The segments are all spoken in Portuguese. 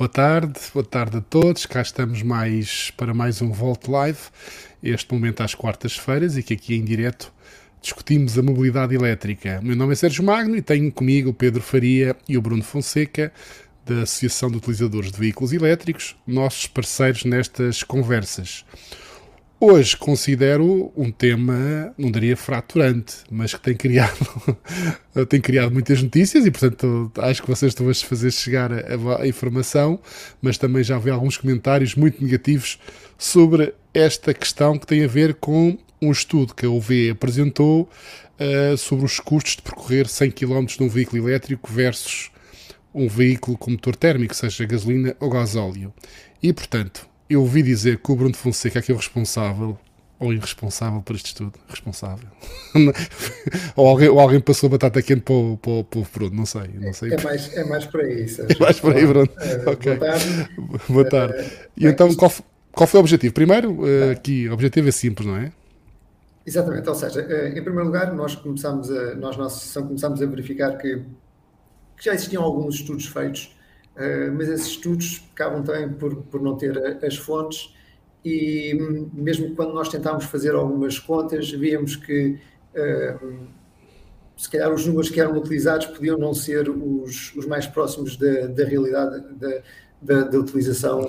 Boa tarde, boa tarde a todos. Cá estamos mais para mais um Volt Live, este momento às quartas-feiras e que aqui em direto discutimos a mobilidade elétrica. O meu nome é Sérgio Magno e tenho comigo o Pedro Faria e o Bruno Fonseca da Associação de Utilizadores de Veículos Elétricos, nossos parceiros nestas conversas. Hoje considero um tema, não diria fraturante, mas que tem criado, tem criado muitas notícias e, portanto, acho que vocês estão a fazer chegar a, a, informação, mas também já vi alguns comentários muito negativos sobre esta questão que tem a ver com um estudo que a UV apresentou uh, sobre os custos de percorrer 100 km num veículo elétrico versus um veículo com motor térmico, seja gasolina ou gasóleo. E, portanto, eu ouvi dizer que o Bruno Fonseca é que é o responsável ou irresponsável por este estudo. Responsável. ou, alguém, ou alguém passou a batata quente para o, para, o, para o Bruno, não sei. Não sei. É, mais, é mais por aí. É mais por aí, Bruno. Uh, ok. Boa tarde. Boa tarde. Uh, e então, qual, qual foi o objetivo? Primeiro, uh, aqui, o objetivo é simples, não é? Exatamente, ou seja, em primeiro lugar, nós começamos a, nós na associação começamos a verificar que, que já existiam alguns estudos feitos eh, mas esses estudos acabam também por, por não ter as fontes e mesmo quando nós tentámos fazer algumas contas, víamos que uh, se calhar os números que eram utilizados podiam não ser os, os mais próximos da, da realidade da, da, da utilização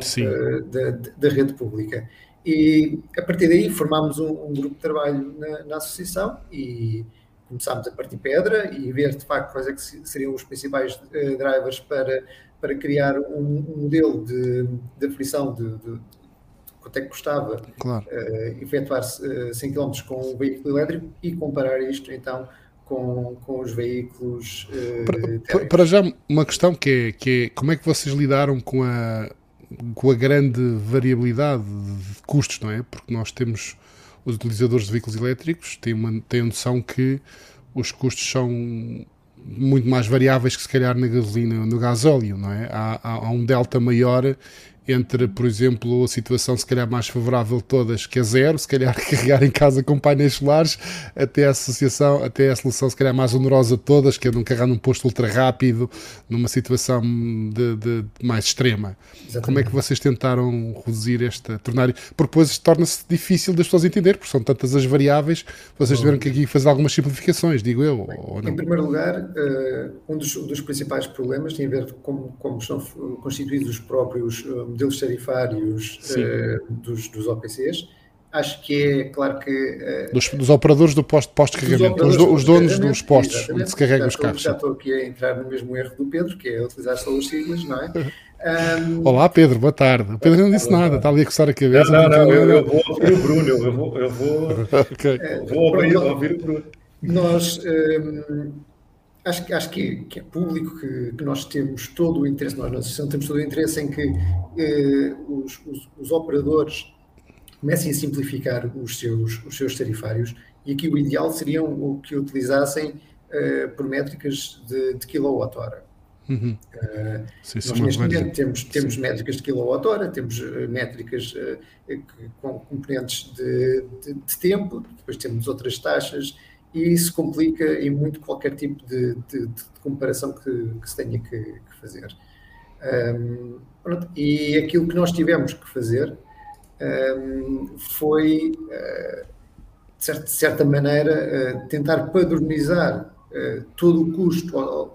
da, da, rede pública. E a partir daí formámos um, um grupo de trabalho na, na associação e começámos a partir pedra e ver de facto quais é que seriam os principais uh, drivers para para criar um, um modelo de, de aflição de, de, de, quanto é que custava claro. uh, efetuar uh, 100 km com um veículo elétrico e comparar isto então com, com os veículos uh, para, para, já uma questão que é, que é como é que vocês lidaram com a com a grande variabilidade de custos, não é? Porque nós temos os utilizadores de veículos elétricos têm, uma, têm a noção que os custos são muito mais variáveis que se calhar na gasolina ou no gasóleo, não é? Há, há, há um delta maior entre, por exemplo, a situação se calhar mais favorável de todas, que é zero, se calhar carregar em casa com painéis solares, até a associação, até a solução se calhar mais onerosa de todas, que é um carregar num posto ultra rápido, numa situação de, de mais extrema. Exatamente. Como é que vocês tentaram reduzir esta, tornar, porque depois torna-se difícil das pessoas entender, porque são tantas as variáveis, vocês tiveram que aqui fazer algumas simplificações, digo eu, ou não? Em primeiro lugar, eh, um dos, dos principais problemas tem a ver com como, estão constituídos os próprios eh, modelos tarifários uh, dos, dos OPCs. Acho que é claro que. Uh, dos, dos, operadores do posto, posto de carregamento, os, os, donos dos postos onde se carregam os carros. Já estou aqui a entrar no mesmo erro do Pedro, que é utilizar só os siglas, não é? Um... Olá Pedro, boa tarde. O Pedro não disse nada, está ali a coçar a cabeça. Não, não, não eu, eu, vou ouvir o Bruno, eu vou, eu vou, okay. vou ouvir, ouvir o Bruno. Nós. Um, acho, acho que, é, que é público que, que, nós temos todo o interesse, nós na associação temos todo o interesse em que eh, os, os, os, operadores comecem a simplificar os seus, os seus tarifários e aqui o ideal seria o que utilizassem eh, por métricas de, de quilowatt-hora. Uhum. Uh, sim, nós neste momento temos, temos métricas de quilowatt-hora, temos uh, métricas uh, com componentes de, de, de, tempo, depois temos outras taxas e isso complica em muito qualquer tipo de, de, de comparação que, que, se tenha que, que fazer. Um, e aquilo que nós tivemos que fazer um, foi, uh, de, certa, de, certa, maneira, uh, tentar padronizar uh, todo o custo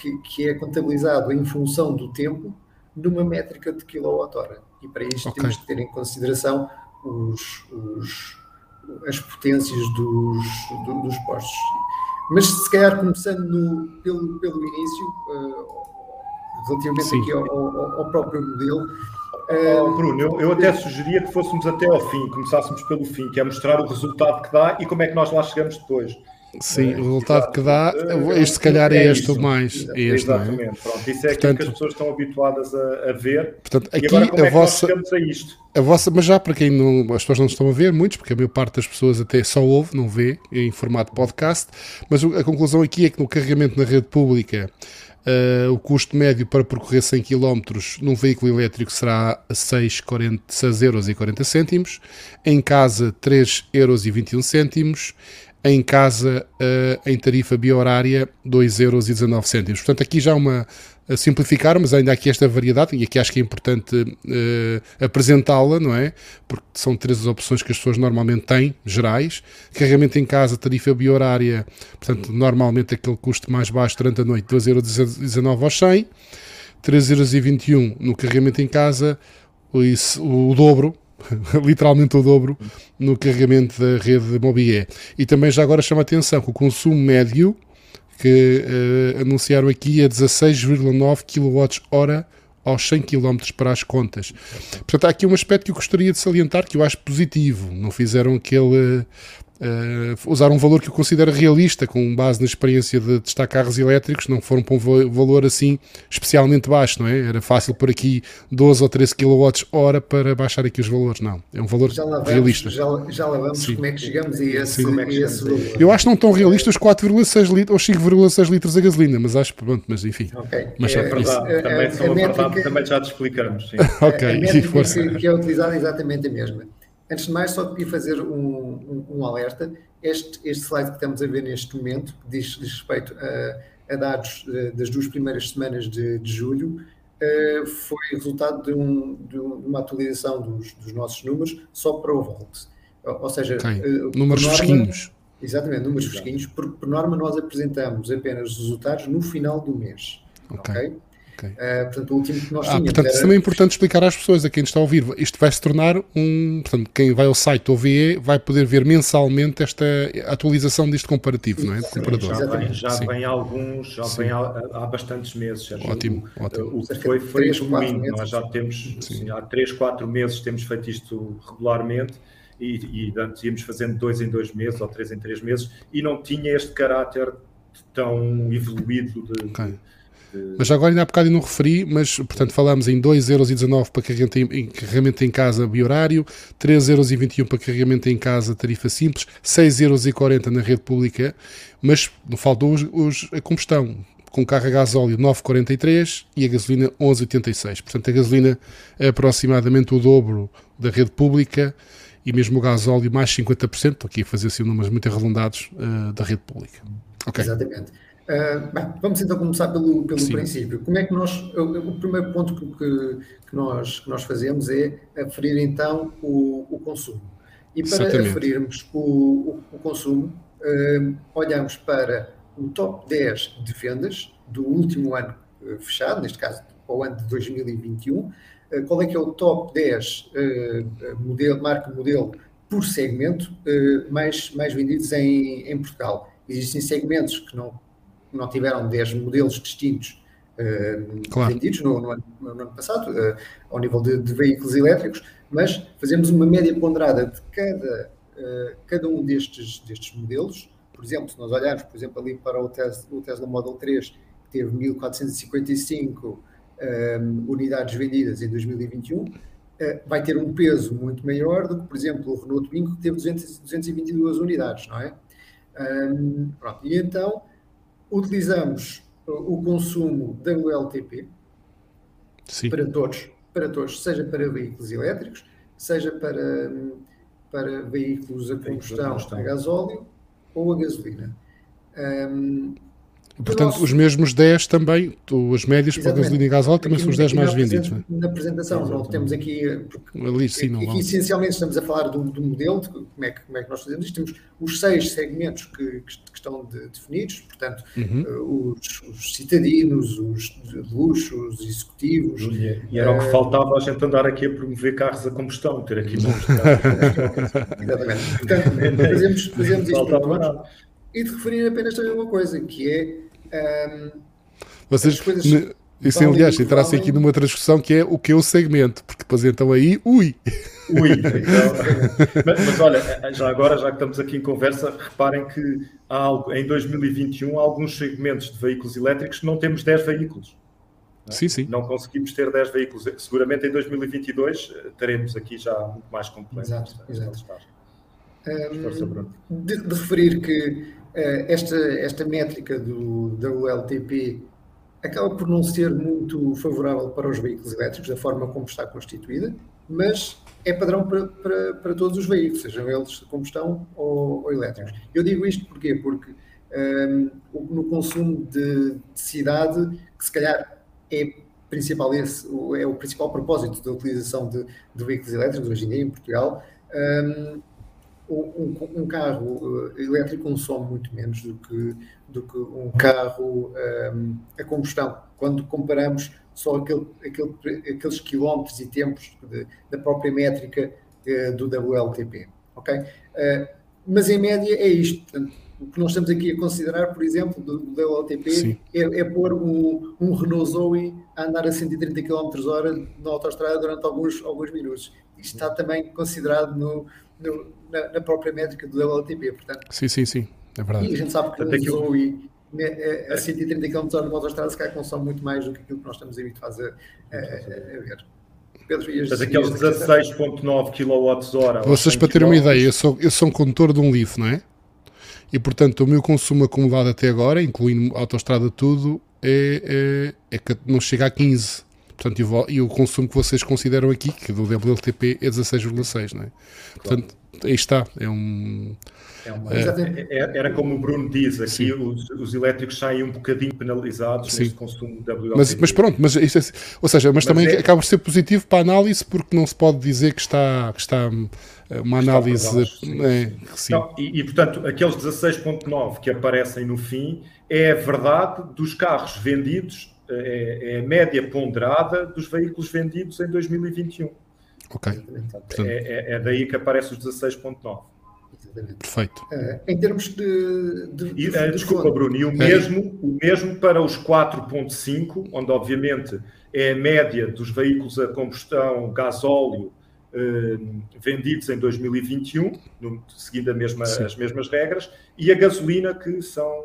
que, que, é contabilizado em função do tempo numa métrica de quilowatt-hora. E para isto okay. temos que ter em consideração os, os as potências dos, do, dos postos. Mas se calhar começando no, pelo, pelo início, uh, relativamente Sim. aqui ao, ao, ao, próprio modelo. Uh, oh, Bruno, eu, eu, até sugeria que fôssemos até ao fim, começássemos pelo fim, que é mostrar o resultado que dá e como é que nós lá chegamos depois. Sim, o resultado que dá, este se calhar é, é este ou mais. É este, Exatamente, é? pronto, isso é portanto, aquilo que as pessoas estão habituadas a, a ver. Portanto, aqui agora, a é vossa, a isto? A vossa, mas já para quem não, as pessoas não estão a ver, muitos, porque a maior parte das pessoas até só ouve, não vê, em formato podcast, mas a conclusão aqui é que no carregamento na rede pública Uh, o custo médio para percorrer 100 km num veículo elétrico será 6,40 euros. Em casa, 3,21 euros. Em casa uh, em tarifa biorária 2,19€. Portanto, aqui já uma a simplificar, mas ainda há aqui esta variedade, e aqui acho que é importante uh, apresentá-la, não é? Porque são três as opções que as pessoas normalmente têm, gerais. Carregamento em casa, tarifa biorária, portanto, normalmente aquele custo mais baixo durante a noite, 2,19€ aos 100. 3,21€ no carregamento em casa, o, o dobro, literalmente o dobro, no carregamento da rede Mobié. E também já agora chama a atenção que o consumo médio que uh, anunciaram aqui é 16,9 kWh aos 100 km para as contas. Portanto, há aqui um aspecto que eu gostaria de salientar que eu acho positivo. Não fizeram aquele uh, usar um valor que eu considero realista, com base na experiência de testar carros elétricos, não foram para um valor assim especialmente baixo, não é? Era fácil por aqui 12 ou 13 kWh para baixar aqui os valores, não. É um valor já vamos, realista. Já, já lá vamos Sim. como é que chegamos a esse, Sim. É que esse valor. Eu acho que não tão realistas 4,6 litros ou 5,6 litros a gasolina, mas acho, pronto, mas enfim. Okay. Mas é, é verdade, isso. também, a, a, a métrica, também já te explicamos. Sim. ok, a, a métrica que, que é utilizada é exatamente a mesma. Antes de mais, só queria fazer um, um, um alerta. Este, este slide que estamos a ver neste momento, que diz, diz respeito a, a dados uh, das duas primeiras semanas de, de julho, uh, foi resultado de, um, de, uma atualização dos, dos, nossos números só para o Volt. Ou, ou seja, okay. uh, números norma, fresquinhos. Exatamente, números fresquinhos. Por, por norma, nós apresentamos apenas os resultados no final do mês. Ok. okay? Okay. Uh, portanto, o último que nós ah, Portanto, era... também é importante explicar às pessoas, a quem está a ouvir, isto vai se tornar um. Portanto, quem vai ao site OVE vai poder ver mensalmente esta atualização deste comparativo, não é? Comparador. Já, vem, já vem alguns, já Sim. vem há, há, bastantes meses. Ótimo, o, ótimo. O que foi, foi evoluindo. Nós já temos, assim, há 3, 4 meses temos feito isto regularmente. E, e antes íamos fazendo dois em dois meses ou três em três meses e não tinha este caráter tão evoluído de, okay. Mas agora ainda há bocado não referi, mas portanto falamos em 2,19€ para carregamento em, carregamento em casa biorário, 3,21€ para carregamento em casa tarifa simples, 6,40€ na rede pública, mas faltou os, a combustão, com carro a gasóleo 9,43 e a gasolina 11,86. Portanto, a gasolina é aproximadamente o dobro da rede pública e mesmo o gasóleo mais 50%, estou aqui a fazer assim números muito arredondados, uh, da rede pública. Okay. Exatamente. Uh, bem, vamos então começar pelo, pelo princípio. Como é que nós. O, primeiro ponto que, que, nós, que nós fazemos é aferir então o, o consumo. E para Exatamente. aferirmos o, o, o consumo, uh, olhamos para o top 10 de vendas do último ano uh, fechado, neste caso o ano de 2021. qual é que é o top 10 modelo, marca modelo por segmento mais, mais vendidos em, em Portugal? Existem segmentos que não não tiveram 10 modelos distintos uh, claro. vendidos no, no, ano, no, ano, passado, uh, ao nível de, de, veículos elétricos, mas fazemos uma média ponderada de cada, uh, cada um destes, destes modelos. Por exemplo, se nós olharmos, por exemplo, ali para o Tesla, o Tesla Model 3, que teve 1455 um, unidades vendidas em 2021, vai ter um peso muito maior do que, por exemplo, o Renault Twingo, que teve 200, 222 unidades, não é? Um, pronto, e então utilizamos o consumo da ULTP Sim. para todos, para todos, seja para veículos elétricos, seja para, para veículos a combustão, a gasóleo ou a gasolina. Um, Portanto, nosso... os mesmos 10 também, as médias para gasolina e gasóleo também são os 10 mais vendidos. Não é? Na apresentação, não temos aqui. Ali, sim, não aqui, essencialmente estamos a falar do, do modelo, de como é, que, como é que nós fazemos isto. Temos os seis segmentos que, que estão de, definidos, portanto, uhum. uh, os, os, citadinos, os de luxo, os executivos. E era uh, o que faltava a gente andar aqui a promover carros a combustão, ter aqui muitos Exatamente. Portanto, fazemos, fazemos isto para todos. E de referir apenas também uma coisa, que é um, Vocês, isso, aliás, entrasse aqui numa discussão que é o que é o segmento, porque depois então aí, ui! Ui! Então, mas, mas, olha, já agora, já que estamos aqui em conversa, reparem que há, em 2021 há alguns segmentos de veículos elétricos que não temos 10 veículos. Não, é? sim, sim. não conseguimos ter 10 veículos. Seguramente em 2022 eh, teremos aqui já muito mais completo. Exato, exato. Um, de, de referir que esta, esta métrica do, da ULTP acaba por não ser muito favorável para os veículos elétricos, da forma como está constituída, mas é padrão para, para, para todos os veículos, sejam eles de combustão ou, ou elétricos. Eu digo isto porquê? porque um, no consumo de, de cidade, que se calhar é principal esse, é o principal propósito da utilização de, de veículos elétricos hoje em dia em Portugal. Um, um, um, carro uh, elétrico consome muito menos do que, do que um carro um, a combustão. Quando comparamos só aquele, aquele, aqueles quilómetros e tempos de, da própria métrica uh, do WLTP. ok? Uh, mas em média é isto. Portanto, o que nós estamos aqui a considerar, por exemplo, do, do WLTP é, é pôr um, um, Renault Zoe a andar a 130 km hora na autostrada durante alguns, alguns minutos. Isto está também considerado no, no, na, na, própria métrica do WLTP. Portanto, sim, sim, sim. É verdade. E a gente sabe que o Zoe a 130 km hora numa autostrada se calhar consome muito mais do que aquilo que nós estamos habituados a, a, a ver. Pedro, ias, Mas aqueles 16.9 kWh. Vocês, para terem uma ideia, eu sou, eu sou um condutor de um Leaf, não é? E portanto, o meu consumo acumulado até agora, incluindo autostrada tudo, é, é, é que não chega a 15. Portanto, e o consumo que vocês consideram aqui, que do WLTP, é 16,6, não é? Portanto, aí está. É um. É uma, é, é, era como o Bruno diz, aqui os, os, elétricos saem um bocadinho penalizados sim. neste consumo de WLTP. Mas, mas pronto, mas isto é, ou seja, mas, mas também é, acaba por ser positivo para a análise porque não se pode dizer que está, que está uma análise. É, Não, e, e, portanto, aqueles 16,9 que aparecem no fim é a verdade dos carros vendidos, é, é a média ponderada dos veículos vendidos em 2021. Ok. Portanto, é, é, é daí que aparece os 16,9. Perfeito. Uh, em termos de. de, de, e, uh, desculpa, Bruno, e o, mesmo, o mesmo para os 4,5, onde obviamente é a média dos veículos a combustão, gasóleo eh, vendidos em 2021, no, seguindo mesma, as mesmas regras, e a gasolina, que são.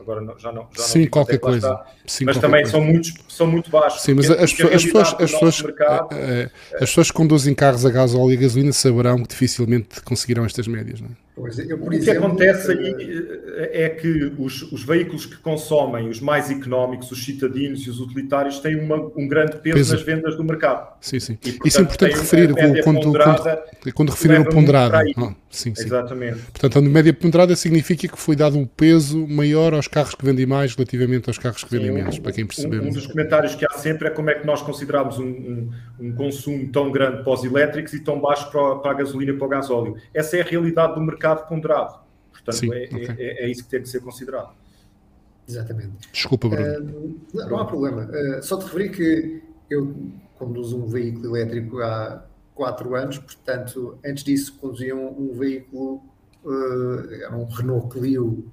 Agora não, já não. Já Sim, não qualquer coisa. Sim, mas também coisa. são muito, são muito baixos. Sim, mas as, pessoas, as, pessoas, as, pessoas, mercado, é, é, as pessoas que conduzem carros a gasóleo e a gasolina saberão que dificilmente conseguirão estas médias. Não é? Pois, eu, o exemplo, que acontece aí eh, é que os, os, veículos que consomem, os mais económicos, os citadinos e os utilitários, têm uma, um grande peso, peso, nas vendas do mercado. Sim, sim. E, portanto, Isso é importante referir quando, quando, quando, quando referir o ponderado. Oh, sim, sim. Exatamente. Portanto, a média ponderada significa que foi dado um peso maior aos carros que vendem mais relativamente aos carros que vendem sim, menos, um, para quem percebemos. Um, um, dos comentários que há sempre é como é que nós consideramos um, um consumo tão grande para os elétricos e tão baixo para, para a gasolina e para o gasóleo. Essa é a realidade do mercado ponderado. Portanto, Sim, é, okay. é, é, isso que tem que ser considerado. Exatamente. Desculpa, Bruno. Uh, não, não, há problema. Uh, só te referi que eu conduzo um veículo elétrico há quatro anos, portanto, antes disso conduzia um, um veículo, uh, era um Renault Clio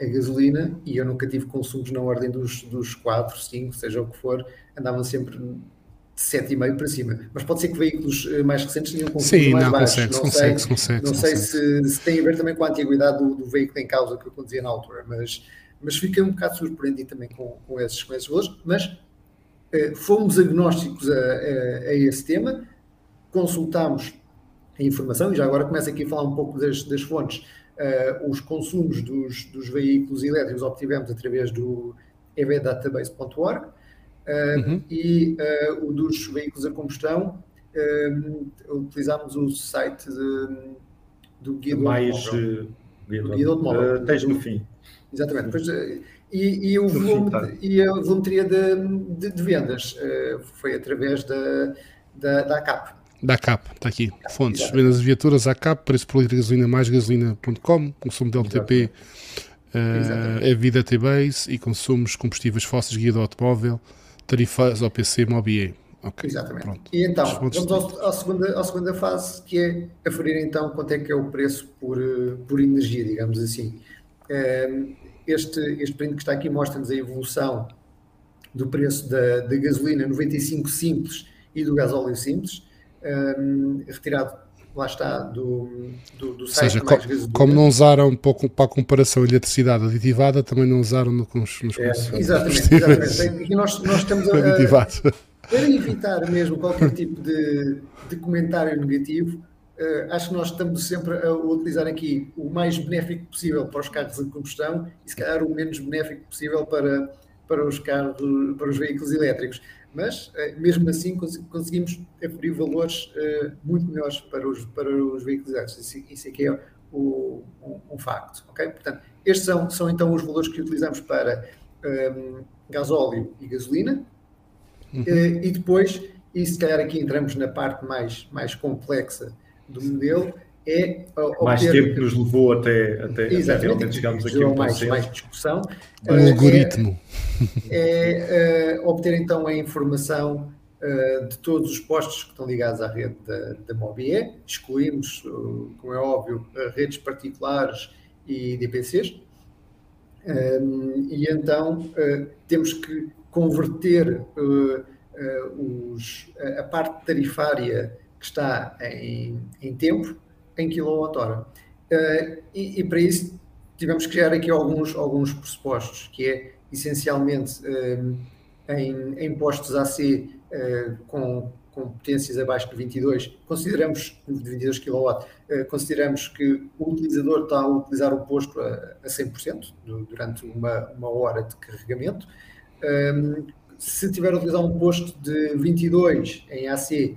a gasolina e eu nunca tive consumos na ordem dos, dos 4, 5, seja o que for, andavam sempre 7,5 para cima. Mas pode ser que veículos eh, mais recentes tenham consumos mais não, baixos. Consegue, não consegue, sei, consegue, não sei se, se, tem a ver também com a antiguidade do, do, veículo em causa que eu conduzia na altura, mas, mas fiquei um bocado surpreendido também com, com, esses, com esses valores, mas eh, fomos agnósticos a, a, a, esse tema, consultámos a informação, e já agora começo aqui a falar um pouco das, das fontes. Uh, os consumos dos, dos veículos elétricos obtivemos através do evdatabase.org, uhum. e uh, o dos veículos a combustão, uh, utilizámos o site de, do Guia do Mais, Automóvel. Guia do Automóvel. Uh, tens no fim. Exatamente. Pois, e, e, o volume, tá. e a volumetria de, de, de vendas foi através da, da, da ACAP. Da CAP, está aqui. Fontes, Exatamente. vendas de viaturas à CAP, preço por litro de gasolina mais gasolina.com, consumo de LTP, uh, é vida T-Base e consumos combustíveis fósseis, guia do automóvel, tarifas ao PC Mobie. Okay, Exatamente. Pronto. E então, vamos ao, à, segunda, à segunda fase, que é aferir então quanto é que é o preço por, eh, por energia, digamos assim. Ehm, este, este print que está aqui mostra-nos a evolução do preço da, da gasolina 95 simples e do gasóleo simples, ehm, retirado lá está, do, do, do site seja, mais co Como não usaram para, para a comparação eletricidade aditivada, também não usaram no, nos, nos é, Exatamente, exatamente. E nós, nós estamos a, a, para evitar mesmo qualquer tipo de, de comentário negativo, uh, acho que nós estamos sempre a utilizar aqui o mais benéfico possível para os carros de combustão e se calhar o menos benéfico possível para, para os carros, para os veículos elétricos. Mas, mesmo assim, conseguimos aferir valores muito melhores para os, para os veículos elétricos. Isso, isso aqui é o, um, um, facto. Okay? Portanto, estes são, são então os valores que utilizamos para um, gasóleo e gasolina. Uhum. e depois, e se calhar aqui entramos na parte mais, mais complexa do modelo, é obter... Mais tempo que nos levou até, até, até realmente chegarmos aqui a um mais, mais discussão. O uh, algoritmo. É, é uh, obter então a informação uh, de todos os postos que estão ligados à rede da, da Mobie. Excluímos, como é óbvio, redes particulares e DPCs. e então temos que converter os, a parte tarifária que está em, em tempo em quilowatt-hora. Uh, e, e, para isso tivemos que criar aqui alguns, alguns pressupostos, que é essencialmente uh, em, em postos AC uh, eh, com, com potências abaixo de 22, consideramos, de 22 kW, consideramos que o utilizador está a utilizar o posto a, a 100% durante uma, uma hora de carregamento. se tiver a utilizar um posto de 22 em AC, eh,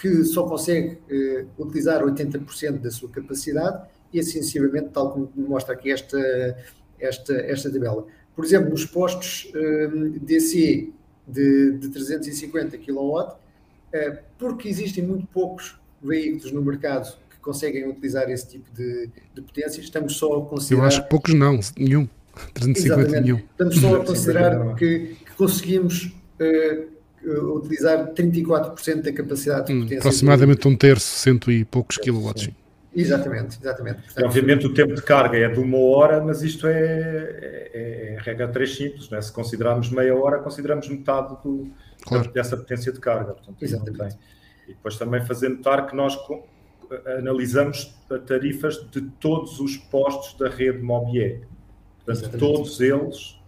que só consegue eh, utilizar 80% da sua capacidade e assim sucessivamente, tal como mostra aqui esta, esta, esta tabela. Por exemplo, nos postos eh, DC de, de 350 kW, porque existem muito poucos veículos no mercado que conseguem utilizar esse tipo de, de potência, estamos só a considerar... Eu acho que poucos não, nenhum. 350 Exatamente. nenhum. Estamos só a considerar que, que conseguimos utilizar 34% da capacidade de hum, potência. aproximadamente um terço, cento e poucos quilowatts. Exatamente, exatamente. Portanto, obviamente o tempo de carga é de uma hora, mas isto é, é, é regra 3 simples, né? se considerarmos meia hora, consideramos metade do, claro. dessa potência de carga. Portanto, exatamente. E depois também fazer notar que nós analisamos tarifas de todos os postos da rede Mobier. Portanto, exatamente. todos eles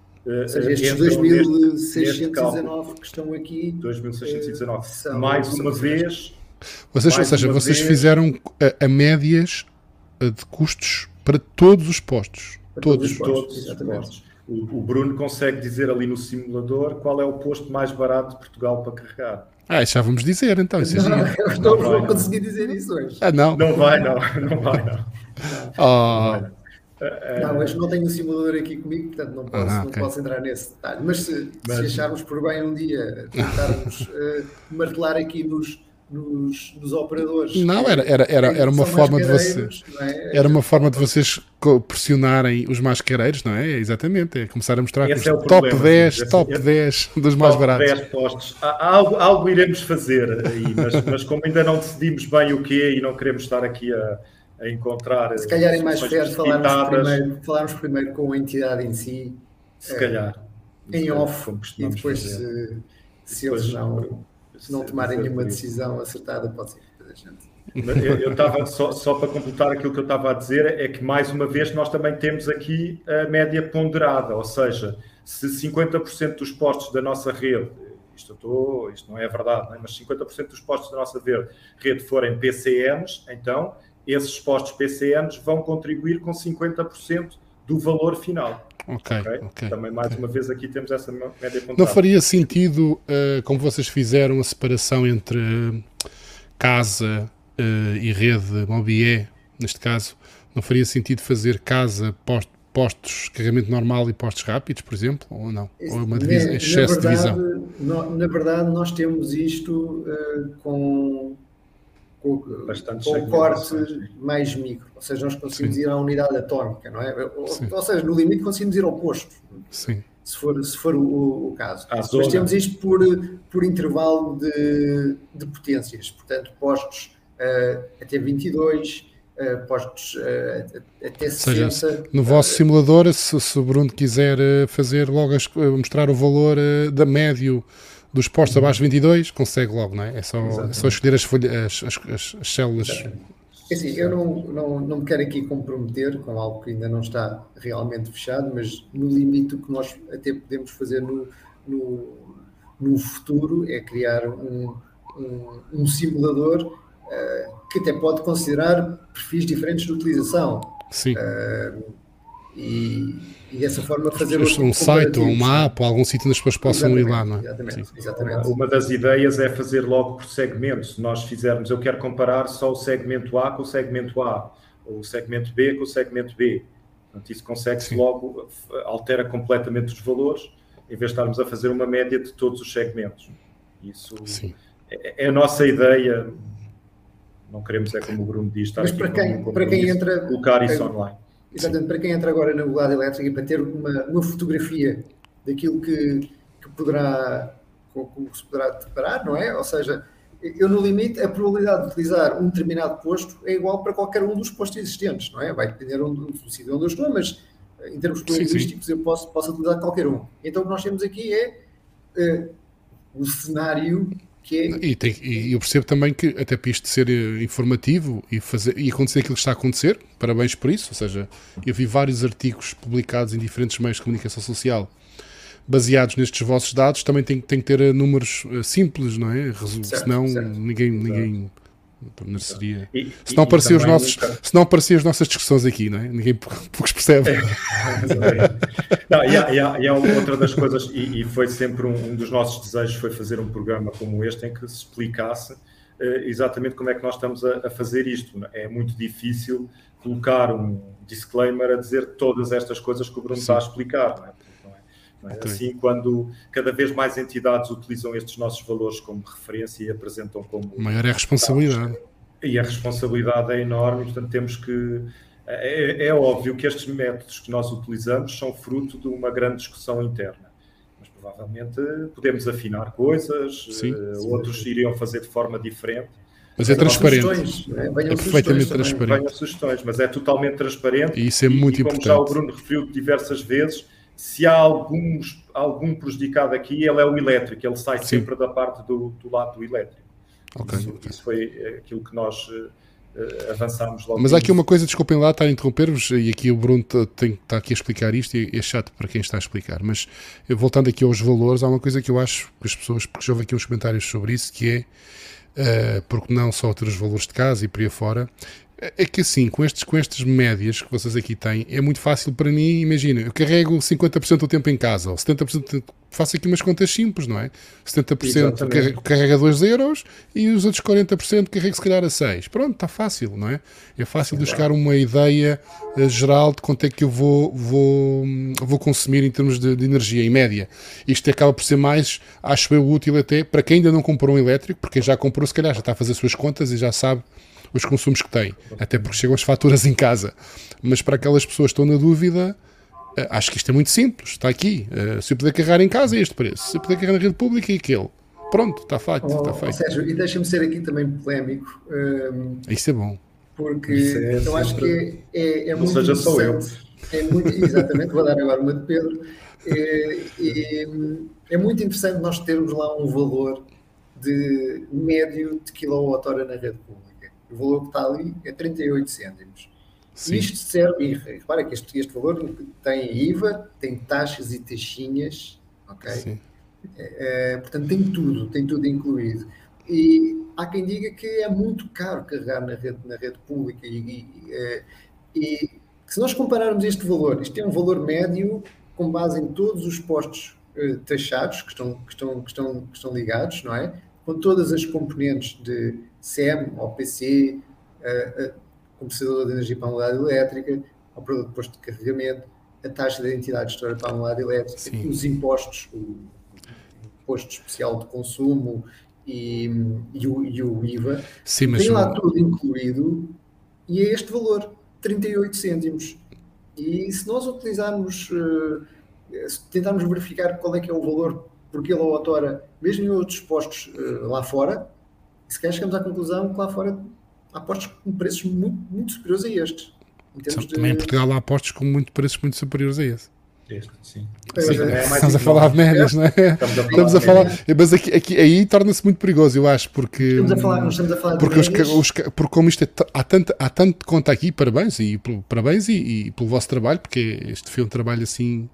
seja, estes 2.619 que estão aqui. 2.619. Uh, mais uma vez. Vocês, ou seja, vocês vez, fizeram a, a, médias de custos para todos os postos. Para todos, os postos. Todos O, o, Bruno consegue dizer ali no simulador qual é o posto mais barato de Portugal para carregar. Ah, isso já vamos dizer então. Isso não, é eu não, não vou conseguir dizer isso hoje. Ah, não? Não vai, não. Não vai, não. Oh. Não vai, não. Não, hoje não tenho o simulador aqui comigo, portanto não posso, ah, okay. não posso entrar nesse detalhe. Mas se, Mas... se acharmos por bem um dia tentarmos uh, martelar aqui nos, nos, nos, operadores. Não, era, era, era, era uma forma de vocês. É? Era uma forma de vocês pressionarem os mascareiros, não é? Exatamente. É começar a mostrar que os é top problema, 10, esse, top esse, 10 dos mais top baratos. 10 postos. Algo, algo iremos fazer aí, mas, mas como ainda não decidimos bem o que é e não queremos estar aqui a a encontrar. Se calhar é mais fair falarmos primeiro, falarmos primeiro com a entidade em si. Se calhar. Eh, em off, e depois se, se depois, eles não, se não tomarem nenhuma decisão acertada, pode ser que a gente. Eu estava só, só para completar aquilo que eu estava a dizer, é que mais uma vez nós também temos aqui a média ponderada, ou seja, se 50% dos postos da nossa rede, isto, estou, isto não é verdade, não é? mas 50% dos postos da nossa rede forem PCMs, então esses postos PCMs vão contribuir com 50% do valor final. Okay, okay? okay Também, mais okay. uma vez, aqui temos essa média pontual. Não faria sentido, uh, como vocês fizeram, a separação entre uh, casa uh, e rede Mobié, neste caso, não faria sentido fazer casa, post, postos carregamento normal e postos rápidos, por exemplo, ou não? Ou é uma divisão, excesso na verdade, de divisão? No, na verdade, nós temos isto com com, com o corte mais micro, ou seja, nós conseguimos Sim. ir à unidade atómica, não é? Ou, ou, seja, no limite conseguimos ir ao posto, Sim. se for, se for o, o caso. Mas temos isto por, por intervalo de, de potências, portanto, postos uh, até 22, uh, postos uh, até 60. Seja, no vosso simulador, se, se, o Bruno quiser fazer logo, mostrar o valor da médio dos postos abaixo de 22, consegue logo, não é? É só, é só escolher as, folhas, as, as, as células. É assim, eu não, não, não me quero aqui comprometer com algo que ainda não está realmente fechado, mas no limite o que nós até podemos fazer no, no, no futuro é criar um, um, um simulador uh, que até pode considerar perfis diferentes de utilização. Sim. Uh, e, e dessa forma fazer um site ou uma app ou algum sítio onde as pessoas possam exatamente, ir lá, não é? Exatamente, exatamente. Uma das ideias é fazer logo por segmento. Se nós fizermos, eu quero comparar só o segmento A com o segmento A, ou o segmento B com o segmento B. Portanto, isso consegue-se logo, altera completamente os valores, em vez de estarmos a fazer uma média de todos os segmentos. Isso é, é, a nossa ideia. Não queremos, é como o Bruno diz, estar Mas para quem, para quem entra. Colocar isso online. Exatamente, para quem entra agora na Google Elétrica para ter uma, uma fotografia daquilo que, que poderá, com, com se poderá deparar, não é? Ou seja, eu no limite, a probabilidade de utilizar um determinado posto é igual para qualquer um dos postos existentes, não é? Vai depender do, do sítio onde eu estou, mas em termos probabilísticos eu posso, posso utilizar qualquer um. Então o que nós temos aqui é uh, o cenário que é... E, tem, e, eu percebo também que, até para isto ser eh, informativo e, fazer, e acontecer aquilo que está a acontecer, parabéns por isso. Ou seja, eu vi vários artigos publicados em diferentes meios de comunicação social baseados nestes vossos dados. Também tem, tem que ter eh, números eh, simples, não é? Certo, Senão certo. ninguém. ninguém não E, se não apareciam os nossos, se não apareciam as nossas discussões aqui, não é? Ninguém poucos percebe. É, não, e, há, e, há, e há outra das coisas, e, e foi sempre um, um, dos nossos desejos foi fazer um programa como este em que se explicasse uh, exatamente como é que nós estamos a, a, fazer isto. É muito difícil colocar um disclaimer a dizer todas estas coisas que o Bruno Sim. está a explicar. Não é? Não é? Assim, quando cada vez mais entidades utilizam estes nossos valores como referência e apresentam como. Maior é a responsabilidade. E a responsabilidade é enorme, portanto, temos que. É, é, óbvio que estes métodos que nós utilizamos são fruto de uma grande discussão interna. Mas provavelmente podemos afinar coisas, sim, uh, sim. outros iriam fazer de forma diferente. Mas é transparente. É? é perfeitamente transparente. Venham sugestões, mas é totalmente transparente. E isso é muito e, como importante. já o Bruno referiu diversas vezes, se há alguns, algum prejudicado aqui, ele é o elétrico, ele sai Sim. sempre da parte do, do lado do elétrico. Okay, isso, okay. isso, foi aquilo que nós uh, avançámos logo. Mas há aqui uma coisa, desculpem lá estar a interromper-vos, e aqui o Bruno está aqui a explicar isto, e é chato para quem está a explicar, mas voltando aqui aos valores, há uma coisa que eu acho que as pessoas, porque já houve aqui uns comentários sobre isso, que é, uh, porque não só ter os valores de casa e por aí fora, é, é que assim, com, estes, com estas médias que vocês aqui têm, é muito fácil para mim. Imagina, eu carrego 50% do tempo em casa, ou 70%, faço aqui umas contas simples, não é? 70% carrega, carrega 2 euros e os outros 40% carrego se calhar a 6. Pronto, está fácil, não é? É fácil de buscar uma ideia uh, geral de quanto é que eu vou, vou, vou consumir em termos de, de, energia, em média. Isto acaba por ser mais, acho eu, útil até para quem ainda não comprou um elétrico, porque quem já comprou, se calhar já está a fazer suas contas e já sabe os consumos que tem, até porque chegam as faturas em casa. Mas para aquelas pessoas que estão na dúvida, eh, acho que isto é muito simples, está aqui. Eh, se eu puder carregar em casa, é este preço. Se eu puder carregar na rede pública, é aquele. Pronto, está feito. Oh, está feito. Sérgio, e deixa-me ser aqui também polémico. Um, ehm, isso é bom. Porque é eu acho que é, é, é muito seja só eu. É muito, exatamente, vou dar agora uma de Pedro. É, é, é, muito interessante nós termos lá um valor de médio de quilowatt-hora na rede pública. O valor que está ali é 38 cêntimos. Sim. Isto serve, e repara que este, este valor tem IVA, tem taxas e taxinhas, ok? Sim. É, é, portanto, tem tudo, tem tudo incluído. E há quem diga que é muito caro carregar na rede, na rede pública e, e, é, e se nós compararmos este valor, isto é um valor médio com base em todos os postos uh, taxados que estão, que, estão, que, estão, que estão ligados, não é? Com todas as componentes de SEM, OPC, uh, uh, de energia para a unidade elétrica, operador de posto de carregamento, a taxa de identidade gestora para a unidade elétrica, Sim. os impostos, o imposto especial de consumo e, e, o, e o, IVA. Sim, mas Tem lá tudo incluído e é este valor, 38 cêntimos. E se nós utilizarmos, uh, se tentarmos verificar qual é que é o valor por quilowatt-hora, mesmo em outros postos uh, lá fora, calhar chegamos à conclusão que lá fora há postos com preços muito, muito superiores a de... Também em Portugal há postos com muito, preços muito superiores a esse. Este, sim. sim é estamos a falar de médias, não é? Estamos a falar, estamos a falar mas aqui, aqui aí torna-se muito perigoso, eu acho, porque estamos a falar, estamos a falar porque, os, os, porque como isto é, há tanto, há tanto conta aqui, parabéns e parabéns e, e pelo vosso trabalho, porque este foi um trabalho assim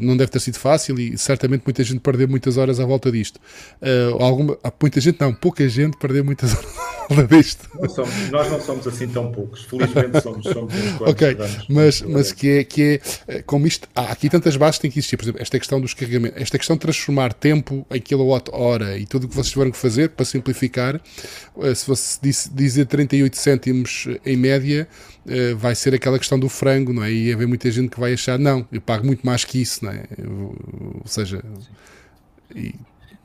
não deve ter sido fácil e certamente muita gente perdeu muitas horas à volta disto. Uh, alguma, muita gente, não, pouca gente perdeu muitas horas falta disto. Não somos, nós não somos assim tão poucos, felizmente somos, somos uns Ok, mas, mas que, é, que é, como isto, há aqui tantas bases que têm que existir, por exemplo, esta questão dos carregamentos, esta questão de transformar tempo em kilowatt-hora e tudo o que vocês tiveram que fazer para simplificar, eh, se você dizer 38 cêntimos em média, eh, vai ser aquela questão do frango, não é? E haver muita gente que vai achar, não, eu pago muito mais que isso, não é? Ou seja, e,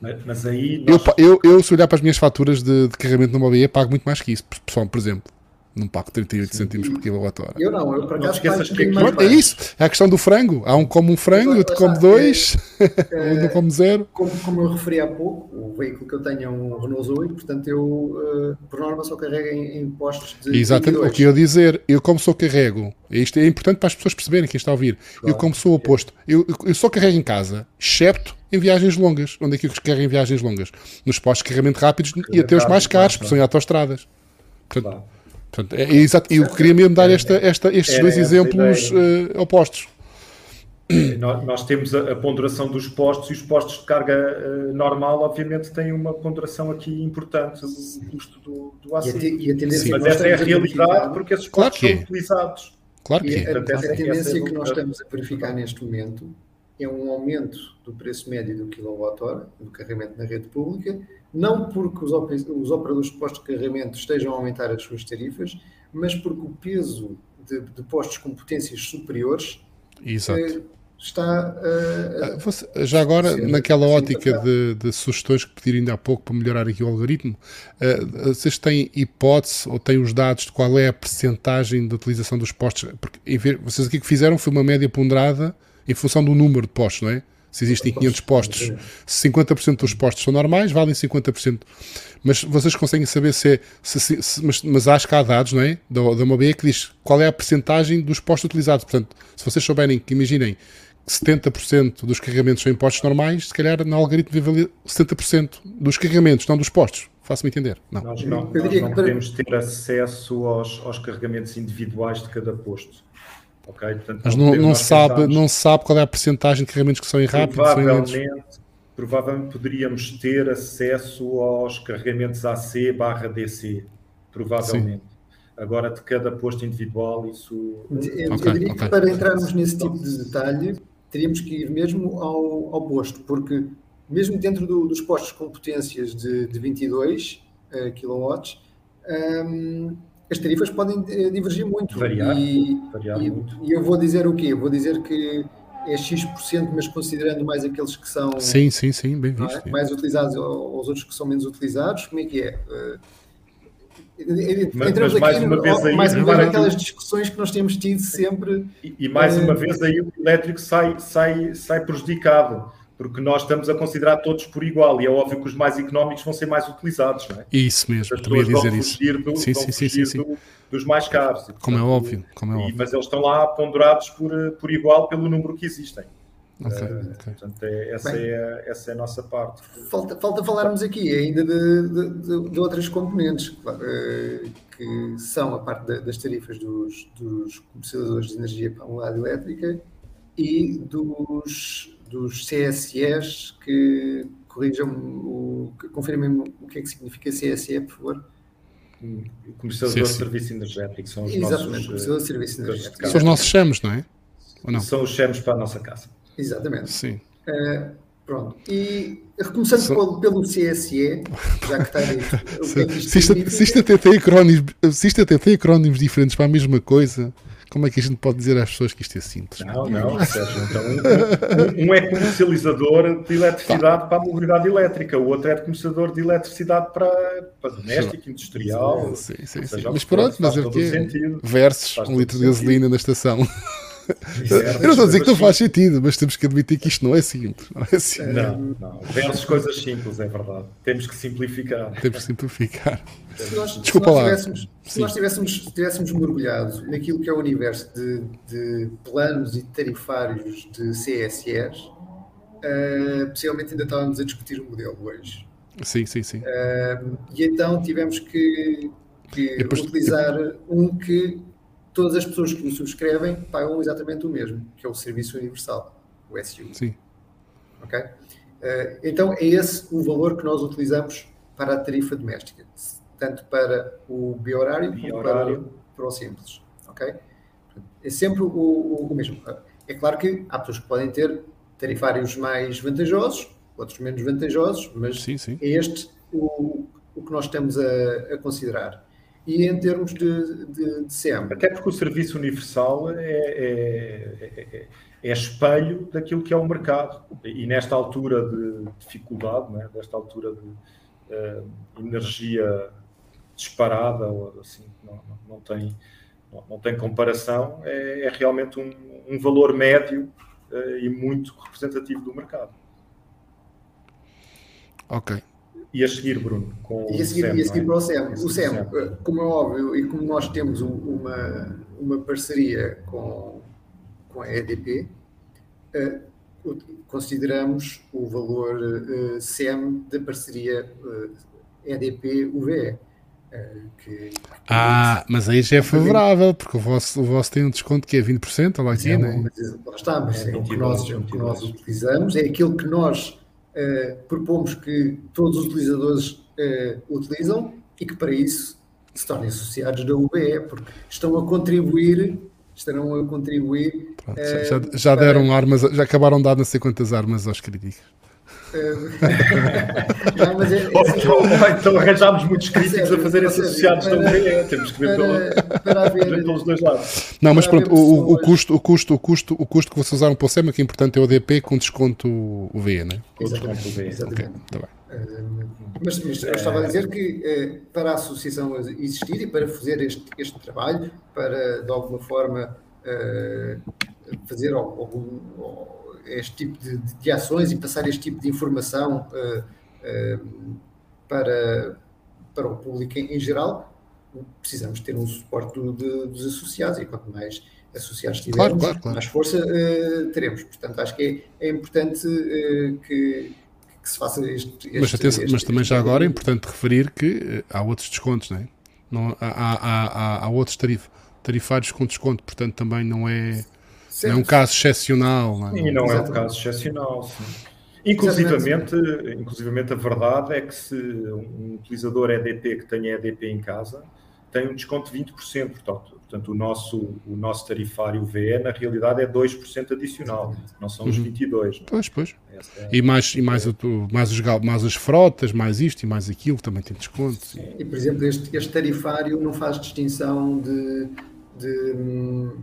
mas, mas, aí. Nós... Eu, eu, eu, se olhar para as minhas faturas de, de carregamento no MOBE, pago muito mais que isso, pessoal, por exemplo. Não pago 38 Sim. centimos por quilowatt-hora. Eu não, eu por acaso pago que mais É isso, é a questão do frango. Há um como um frango, outro come dois, é, outro come zero. Como, como, eu referi há pouco, o veículo que eu tenho é um Renault Zoe, portanto eu, uh, por norma, só carrego em, em postos de. Exatamente, 22. o que eu carrego, eu como só carrego, isto é importante para as pessoas perceberem quem está a ouvir. Claro. Eu como sou o oposto, eu, eu só carrego em casa, excepto em viagens longas. Onde é que eu carrego em viagens longas? Nos postos de carregamento rápidos e até os mais caros, porque são em autoestradas. Portanto, claro. Portanto, é, é exato. Eu queria mesmo dar esta, esta, estes dois exemplos uh, opostos. Nós temos a, ponderação dos postos e os postos de carga uh, normal, obviamente, têm uma ponderação aqui importante do custo do, do AC. E a, e a Mas essa é a realidade porque esses postos claro são é. utilizados. Claro que é. A, a, a tendência que nós estamos a verificar neste momento é um aumento do preço médio do quilowatt-hora do carregamento na rede pública, não porque os, os operadores de postos de carregamento estejam a aumentar as suas tarifas, mas porque o peso de, de postos com potências superiores Exato. está uh, Você, já agora naquela ótica de, de, sugestões que pediram ainda há pouco para melhorar aqui o algoritmo uh, vocês têm hipótese ou têm os dados de qual é a percentagem de utilização dos postos porque vocês aqui que fizeram foi uma média ponderada em função do número de postos, não é? Se existem 500 postos, 50% dos postos são normais, valem 50%. Mas vocês conseguem saber se é. Se, se, se, mas, mas acho que há dados, não é? Da, da MOBE que diz qual é a percentagem dos postos utilizados. Portanto, se vocês souberem que, imaginem, que 70% dos carregamentos são em postos normais, se calhar no algoritmo deve valer 70% dos carregamentos, não dos postos. Faço-me entender. Não. Nós não, nós não podemos ter acesso aos, aos carregamentos individuais de cada posto. Okay? Portanto, Mas não, não sabe, não sabe qual é a percentagem de carregamentos que são em rápido? Provavelmente, provavelmente poderíamos ter acesso aos carregamentos AC barra DC. Provavelmente. Sim. Agora, de cada posto individual, isso. Eu, okay, eu diria okay. que para entrarmos nesse tipo de detalhe, teríamos que ir mesmo ao, ao posto, porque mesmo dentro do, dos postos com potências de, de 22 uh, kW, um, as tarifas podem eh, divergir muito. Variar, e, variar e, muito. E eu vou dizer o quê? Vou dizer que é X%, mas considerando mais aqueles que são sim, sim, sim, bem visto, é? mais utilizados ou os outros que são menos utilizados, como é que é? Uh, mas, Entramos mas mais aqui, uma vez aí, mais uma vez aquelas discussões que nós temos tido sempre. E, e mais uh, uma vez aí o elétrico sai, sai, sai prejudicado porque nós estamos a considerar todos por igual e é óbvio que os mais económicos vão ser mais utilizados, não é? Isso mesmo, também ia dizer isso. Do, sim, sim, sim, sim, sim. Do, dos mais caros. E, portanto, como é óbvio, como é e, óbvio. Mas eles estão lá ponderados por, por igual pelo número que existem. Okay, uh, okay. Portanto, é, essa, Bem, é, essa é a nossa parte. Falta, falta falarmos aqui ainda de, de, de, de outras componentes, claro, uh, que são a parte das tarifas dos, dos comercializadores de energia para a unidade elétrica e dos dos CSEs que corrijam, o, que confirmem o que é que significa CSE, por favor. Comercializador de Serviço Energético. São os Exatamente, nossos, de Serviço Energético. São os nossos chamos, não é? Ou não? São os chamos para a nossa casa. Exatamente. Sim. Uh, pronto. E começando so... pelo CSE, já que está dito. é se, isto, se, isto até tem acrónimos, se isto até tem acrónimos diferentes para a mesma coisa, como é que a gente pode dizer às pessoas que isto é simples? Não, não, Sérgio. Então, um, um, é comercializador de eletricidade tá. para a mobilidade elétrica, o outro é comercializador de eletricidade para, para doméstico, industrial. Sim, sim, sim. Mas pronto, mas é o quê? Versus um litro de gasolina na estação. Eu não estou a dizer que não faz sentido, mas temos que admitir que isto não é simples. Não, é simples. não, não. Versus coisas simples, é verdade. Temos que simplificar. Temos que simplificar. Se nós, Desculpa se nós tivéssemos, Se nós tivéssemos, tivéssemos mergulhado naquilo que é o universo de, de planos e tarifários de CSEs, uh, possivelmente ainda estávamos a discutir o modelo hoje. Sim, sim, sim. Uh, e então tivemos que, que depois, utilizar depois... um que todas as pessoas que o subscrevem pagam exatamente o mesmo, que é o Serviço Universal, o SU. Sim. Ok? Uh, então é esse o valor que nós utilizamos para a tarifa doméstica. tanto para o biorário como para, para o simples. Ok? É sempre o, o, o, mesmo. É claro que há pessoas que podem ter tarifários mais vantajosos, outros menos vantajosos, mas sim, sim. é este o, o que nós estamos a, a considerar. E em termos de, de, de SEM. Até porque o serviço universal é, é, é, é, espelho daquilo que é o mercado. E nesta altura de dificuldade, né, desta altura de uh, energia disparada, ou assim, não, não, não tem não, não tem comparação, é, é realmente um, um, valor médio uh, e muito representativo do mercado. Ok. E a seguir, Bruno? Com e a seguir, SEM, e a seguir é? para o SEM. O SEM, eh, como é óbvio, e como nós temos uma, uma parceria com, com a EDP, uh, consideramos o valor uh, SEM da parceria uh, EDP-UVE. Que, ah, mas aí já é favorável, porque o vosso, o vosso tem um desconto que é 20%, lá aqui, não é? Lá está, mas é, é o, que nós, o que nós utilizamos, é aquilo que nós uh, propomos que todos os utilizadores uh, utilizam e que para isso se tornem associados da UBE, porque estão a contribuir estarão a contribuir. Pronto, já, já, deram armas, já acabaram de dar não sei quantas armas aos críticos. não, mas é, é assim, então arranjámos muitos críticos a fazer esses associados também. Temos que ver para, para haver, pelos dois lados. Não, mas pronto, o, o, custo, o, custo, o, custo, o custo que vocês usaram para o SEMA, que é importante, é o DP com desconto UV, né? Com desconto UV. Exatamente. Okay, tá bem. mas, mas eu estava a dizer que eh, para a associação existir e para fazer este, este trabalho, para de alguma forma eh, fazer algum este tipo de, de, ações e passar este tipo de informação uh, uh, para, para o público em, em, geral, precisamos ter um suporte do, de, dos associados e quanto mais associados tivermos, claro, claro, claro. mais força uh, teremos. Portanto, acho que é, é importante que, que, se faça este. este mas, atenção, este, mas também este já agora é importante referir que há outros descontos, não é? Não, há, há, há, há outros tarif, tarifários com desconto, portanto também não é Certo. É um caso excepcional. Não é? E não Exatamente. é um caso excepcional, sim. Inclusivamente, inclusivamente, a verdade é que se um utilizador EDP que tenha EDP em casa tem um desconto de 20%, portanto, portanto o, nosso, o nosso tarifário VE na realidade é 2% adicional, não são os uhum. 22%. Não? Pois, pois. É e mais, e mais, mais, os, mais as frotas, mais isto e mais aquilo, também tem desconto. Sim. E, por exemplo, este, este tarifário não faz distinção de, de hum,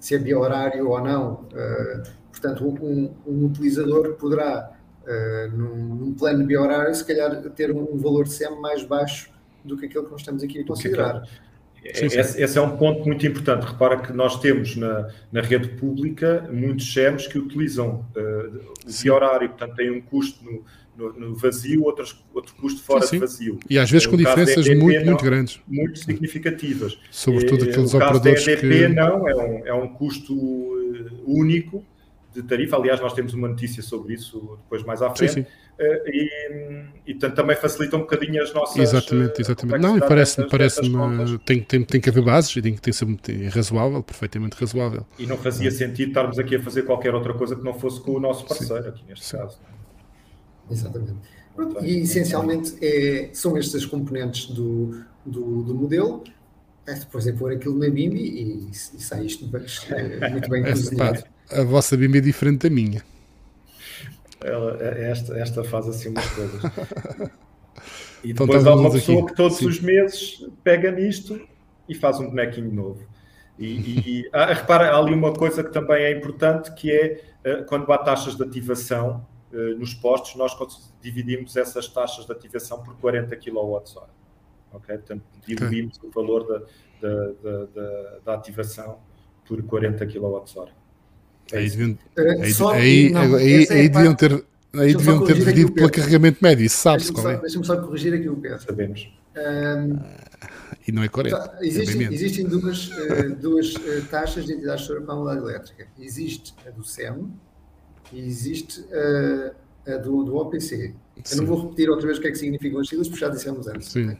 se é biohorário ou não. Uh, portanto, um, um, utilizador poderá, uh, num, num, plano biohorário, se calhar ter um, um, valor de SEM mais baixo do que aquele que nós estamos aqui a considerar. Esse, esse, é um ponto muito importante. Repara que nós temos na, na rede pública muitos SEMs que utilizam uh, o biohorário, portanto, tem um custo no, no, no vazio, outros, outro custo fora sim, sim. de vazio. E às vezes com diferenças EDP, muito, não, muito grandes. Muito significativas. Sobretudo e, aqueles operadores da EDP, que... não, é um, é um custo uh, único de tarifa. Aliás, nós temos uma notícia sobre isso depois mais à frente. Sim, uh, e, e portanto, também facilita um bocadinho as nossas. Exatamente, exatamente. Não, e parece-me, parece tem, tem, tem que haver bases e tem que ser razoável, perfeitamente razoável. E não fazia sentido estarmos aqui a fazer qualquer outra coisa que não fosse com o nosso parceiro, aqui neste caso. Exatamente. Pronto, e essencialmente é, são estas as componentes do, do, do modelo. É, depois é pôr aquilo na BIM e, e sai isto muito bem cozinhado. A vossa BIM é diferente da minha. Ela, esta, esta faz assim umas coisas. E então depois há uma pessoa aqui. que todos Sim. os meses pega nisto e faz um bonequinho novo. E, e, e ah, repara, há ali uma coisa que também é importante, que é uh, quando há taxas de ativação, eh, nos postos, nós dividimos essas taxas de ativação por 40 kWh. Ok? Portanto, dividimos okay. o valor da, da, da, da, ativação por 40 kWh. É aí deviam, aí, aí, aí, aí deviam ter, aí deviam ter dividido pelo carregamento médio, isso sabe-se qual é. Deixa-me só corrigir aqui o Pedro. Sabemos. Um, e não é 40. Tá, existem, é existem duas, uh, duas uh, taxas de entidade gestora para a unidade elétrica. Existe a do SEM, e existe a, a do, do OPC. Sim. Eu não vou repetir outra vez o que é que significam as siglas, porque já dissemos antes. Sim.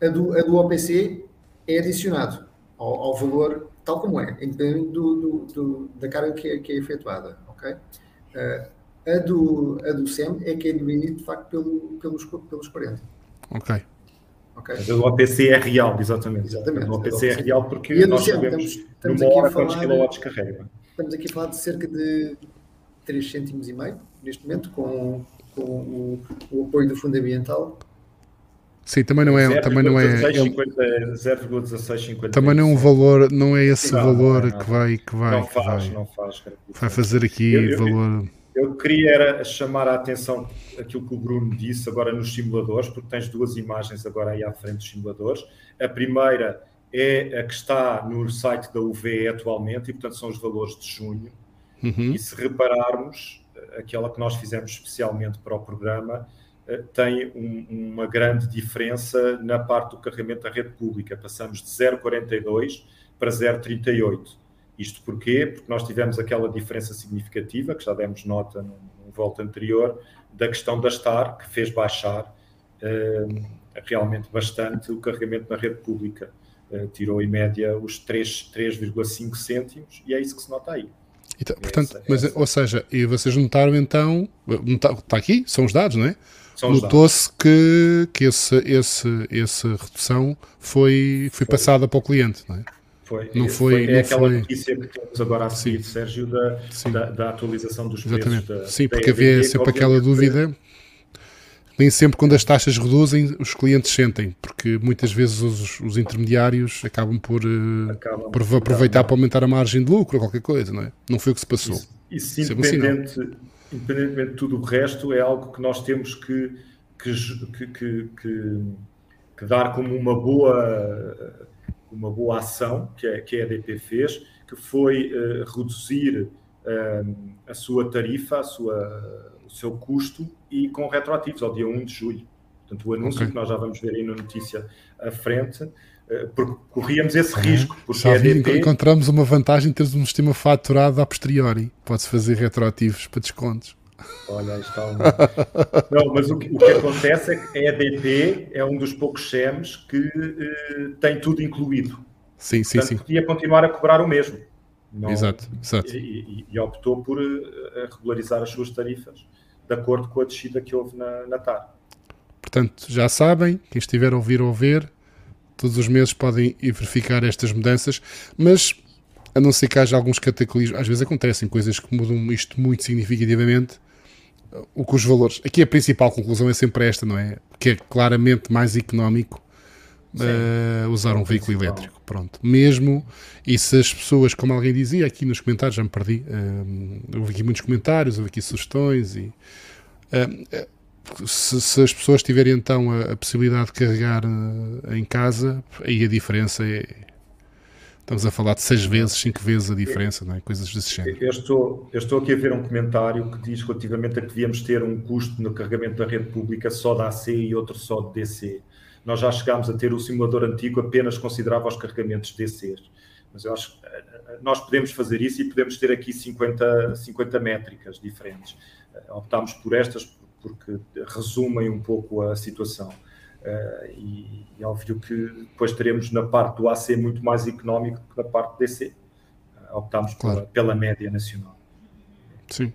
a, do, a do OPC é adicionado ao, ao valor tal como é, independente do, do, do, da carga que é, que é efetuada. Okay? Uh, a, do, a do SEM é que é dividido, de facto, pelo, pelos, pelos 40. Ok. Okay. O OPC é real, exatamente. Exatamente. O OPC é real porque e nós sabemos estamos, estamos numa hora quantos quilowatts carrega. Estamos aqui a falar de cerca de 3 cêntimos e meio, neste momento, com, com o, o apoio do Fundo Ambiental. Sim, também não é. 0, também não é 0,1650. Também não é um valor, não é esse não, valor não é que vai. Que vai não faz, vai, não faz. Vai fazer aqui eu, eu, valor. Eu, eu queria era chamar a atenção aquilo que o Bruno disse agora nos simuladores, porque tens duas imagens agora aí à frente dos simuladores. A primeira é a que está no site da UVE atualmente, e portanto são os valores de junho. Uhum. E se repararmos, aquela que nós fizemos especialmente para o programa, eh, tem um, uma grande diferença na parte do carregamento da rede pública. Passamos de 0,42 para 0,38. Isto porquê? Porque nós tivemos aquela diferença significativa, que já demos nota no, no volta anterior, da questão da STAR, que fez baixar uh, realmente bastante o carregamento na rede pública. Uh, tirou em média os 3,5 cêntimos e é isso que se nota aí. Então, portanto, essa, mas, essa. ou seja, e vocês notaram então, está aqui, são os dados, não é? Notou-se que, que esse, esse, essa redução foi, foi, foi, passada para o cliente, não é? Foi, não foi, foi é não aquela foi... notícia que temos agora a seguir, Sim. Sérgio, da, da, da, atualização dos Exatamente. preços. Da, Sim, porque havia sempre aquela dúvida. Nem sempre quando as taxas reduzem, os clientes sentem, porque muitas vezes os, os intermediários acabam por, eh, acabam por aproveitar para aumentar a margem de lucro ou qualquer coisa, não é? Não foi o que se passou. Isso, isso independente, independentemente de tudo o resto, é algo que nós temos que, que, que, que dar como uma boa, uma boa ação que a, que a EDP fez, que foi uh, reduzir uh, a sua tarifa, a sua, o seu custo e com retroativos ao dia 1 de julho. Portanto, o anúncio okay. que nós já vamos ver aí na notícia à frente, eh, porque corríamos esse risco. Porque já vi, EDP... encontramos uma vantagem em termos um sistema faturado a posteriori. Pode-se fazer retroativos para descontos. Olha, está um... Não, mas o que, o que, acontece é que a EDP é um dos poucos SEMs que uh, tem tudo incluído. Sim, sim, Portanto, sim. podia continuar a cobrar o mesmo. Não, exato, exato. E, e, optou por uh, regularizar as suas tarifas de acordo com a descida que houve na, na TAR. Portanto, já sabem, quem estiver a ouvir ou ver, todos os meses podem verificar estas mudanças, mas a não ser que haja alguns cataclismos, às vezes acontecem coisas que mudam isto muito significativamente, o que os valores. Aqui a principal conclusão é sempre esta, não é? Que é claramente mais económico uh, usar um veículo elétrico. Pronto. Mesmo, e se as pessoas, como alguém dizia aqui nos comentários, já me perdi, uh, houve aqui muitos comentários, houve aqui sugestões e. Uh, se, se, as pessoas tiverem então a, a possibilidade de carregar em casa, aí a diferença é, Estamos a falar de seis vezes, cinco vezes a diferença, não é? Coisas desse género. Eu estou, eu estou aqui a ver um comentário que diz relativamente a que devíamos ter um custo no carregamento da rede pública só da AC e outro só de DC. Nós já chegámos a ter o simulador antigo apenas considerava os carregamentos DCs. Mas eu acho que eh, eh, nós podemos fazer isso e podemos ter aqui 50, 50 métricas diferentes. Eh, optámos por estas porque resumem um pouco a situação. Uh, e, e óbvio que depois teremos na parte do AC muito mais económico que na parte do DC. Uh, optámos claro. pela, pela, média nacional. Sim.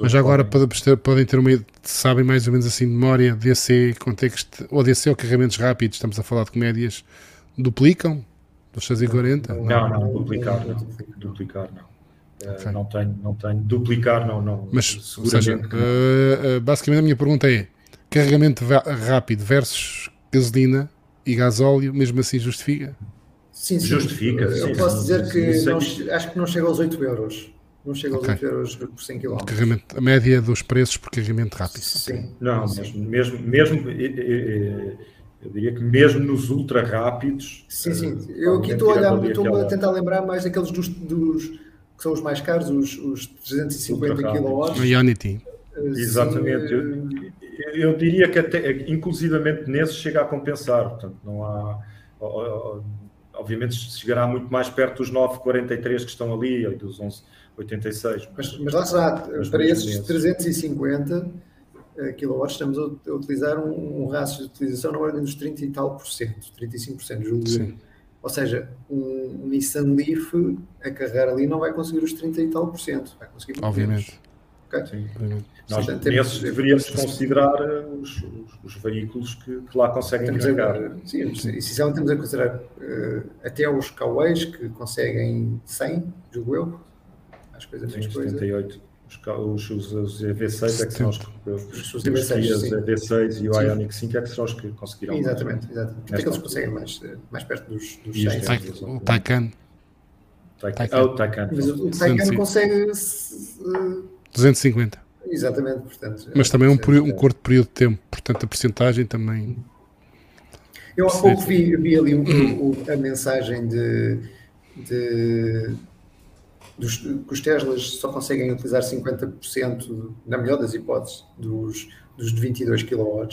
Mas agora podem ter, podem ter uma sabem mais ou menos assim de memória DC, contexto, ou DC ou carregamentos rápidos, estamos a falar de comédias, duplicam dos 640? Não, não, não, duplicar não. Duplicar não. Eh, okay. não tenho, não tenho. Duplicar não, não. Mas, ou seja, uh, basicamente a minha pergunta é carregamento rápido versus gasolina e gasóleo, mesmo assim justifica? Sim, sim. Justifica. Eu sim, posso sim, dizer que não, acho que não chega aos 8 euros. Não chega aos okay. 8 euros por 100 km. Carregamento, a média dos preços por carregamento rápido. Sim. Não, mesmo, mesmo, mesmo eu diria que mesmo nos ultra rápidos. Sim, sim. Eh, eu aqui estou a, olhar, estou aquela... a tentar lembrar mais daqueles dos, dos que são os mais caros, os, os 350 kW. A Unity. Exatamente. Eu, eu, diria que até, inclusivamente nesses chega a compensar. Portanto, não há. Obviamente chegará muito mais perto dos 9,43 que estão ali, dos 11,86. Mas, mas lá está, mas para esses nesses. 350 kW estamos a, utilizar um, um rácio de utilização na ordem dos 30 e tal por cento, 35%, julgo. Sim. Ou seja, um, um Nissan Leaf a carregar ali não vai conseguir os 30 e tal por cento, vai conseguir Obviamente. Okay? Sim. Obviamente. Nós, sim, nesses, deveríamos considerar os, os, os veículos que, que, lá conseguem temos carregar. A, sim, essencialmente temos a considerar uh, até os Kaways que conseguem 100, julgo eu. Acho que é a mesma coisa. 78. Os, os, os EV6 é que são os, os, os EV6, EV6 e o Ioniq 5 é que são os que conseguiram. Exatamente, exatamente. Até que eles conseguem mais, mais perto dos, dos 100. O Taycan. Taycan. Oh, Taycan. Mas o Taycan consegue. 250. Exatamente, portanto. Mas também é um, um curto período de tempo, portanto a porcentagem também. Eu há pouco vi, vi ali um, um, a mensagem de, de dos, que os Teslas só conseguem utilizar 50%, na melhor das hipóteses, dos, dos de 22 kW.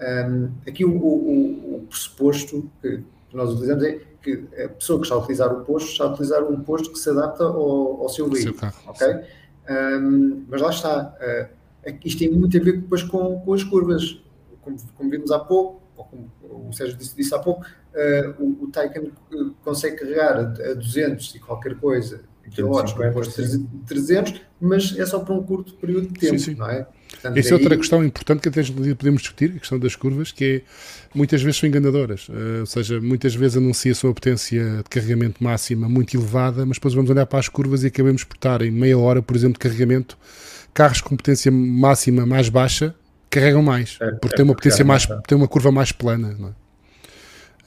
Um, aqui o, o, o, pressuposto que nós utilizamos é que a pessoa que está a utilizar o posto está a utilizar um posto que se adapta ao, ao seu veículo. ok? Um, mas lá está. Uh, isto tem muito a ver depois com, com as curvas. Como, como vimos há pouco, ou como o Sérgio disse, disse há pouco, uh, o, o Taycan consegue carregar a, a 200 e qualquer coisa no posto de 300, mas é só por um curto período de tempo, sim, sim. não é? Portanto, Essa é outra questão importante que até podemos discutir, a questão das curvas, que é muitas vezes são enganadoras. Uh, ou seja, muitas vezes anuncia-se uma potência de carregamento máxima muito elevada, mas depois vamos olhar para as curvas e acabamos por estar em meia hora, por exemplo, de carregamento. Carros com potência máxima mais baixa carregam mais, é, porque é, tem uma potência mais, tem uma curva mais plana. Não é?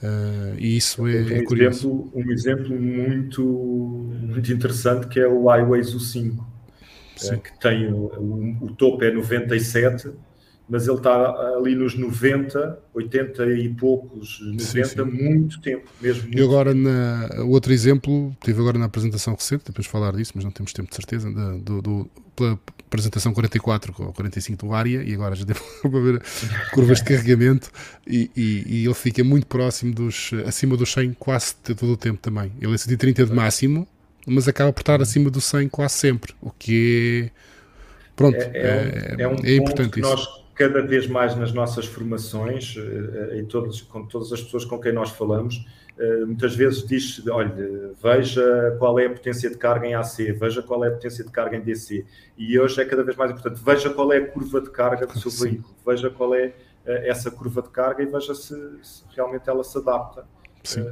Uh, e isso é, um é curioso. Exemplo, um exemplo muito, muito interessante que é o Highways U5, uh, que tem o, o, o, topo é 97 mas ele está ali nos 90, 80 e poucos, 90, sim, sim. muito tempo mesmo. Muito e agora, na, outro exemplo, tive agora na apresentação recente, depois de falar disso, mas não temos tempo de certeza, da, do, do, pela apresentação 44 ou 45 do área, e agora já devo ver curvas de carregamento, e, e, e, ele fica muito próximo dos, acima dos 100 quase todo o tempo também. Ele é 130 de máximo, mas acaba por estar acima do 100 quase sempre, o que é. Pronto, é, é, é, um é importante isso. Nós cada vez mais nas noças formações, eh, em todos, com todas as pessoas com quem nós falamos, eh, muitas vezes diz olha, veja qual é a potência de carga em AC, veja qual é a potência de carga em DC. E hoje é cada vez mais importante, veja qual é a curva de carga do seu Sim. veículo, veja qual é eh, essa curva de carga e veja se, se realmente ela se adapta. Sim.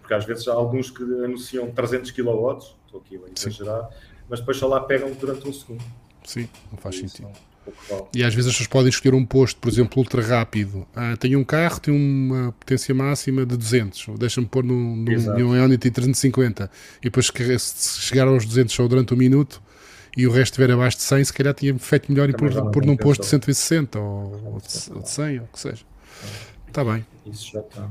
Porque às vezes há alguns que anunciam 300 kW, estou aqui a exagerar, mas depois só lá pegam durante um segundo. Sim, não faz sentido. E às vezes as pessoas podem escolher um posto, por exemplo, ultra rápido. Ah, tenho um carro, tem uma potência máxima de 200, deixa-me pôr num, num Ionity 350 e depois se chegar aos 200 só durante um minuto e o resto estiver abaixo de 100, se calhar tinha feito melhor e pôr, pôr num posto de 160 ou, ou, de, ou de 100 ou o que seja. Está bem. Isso já está.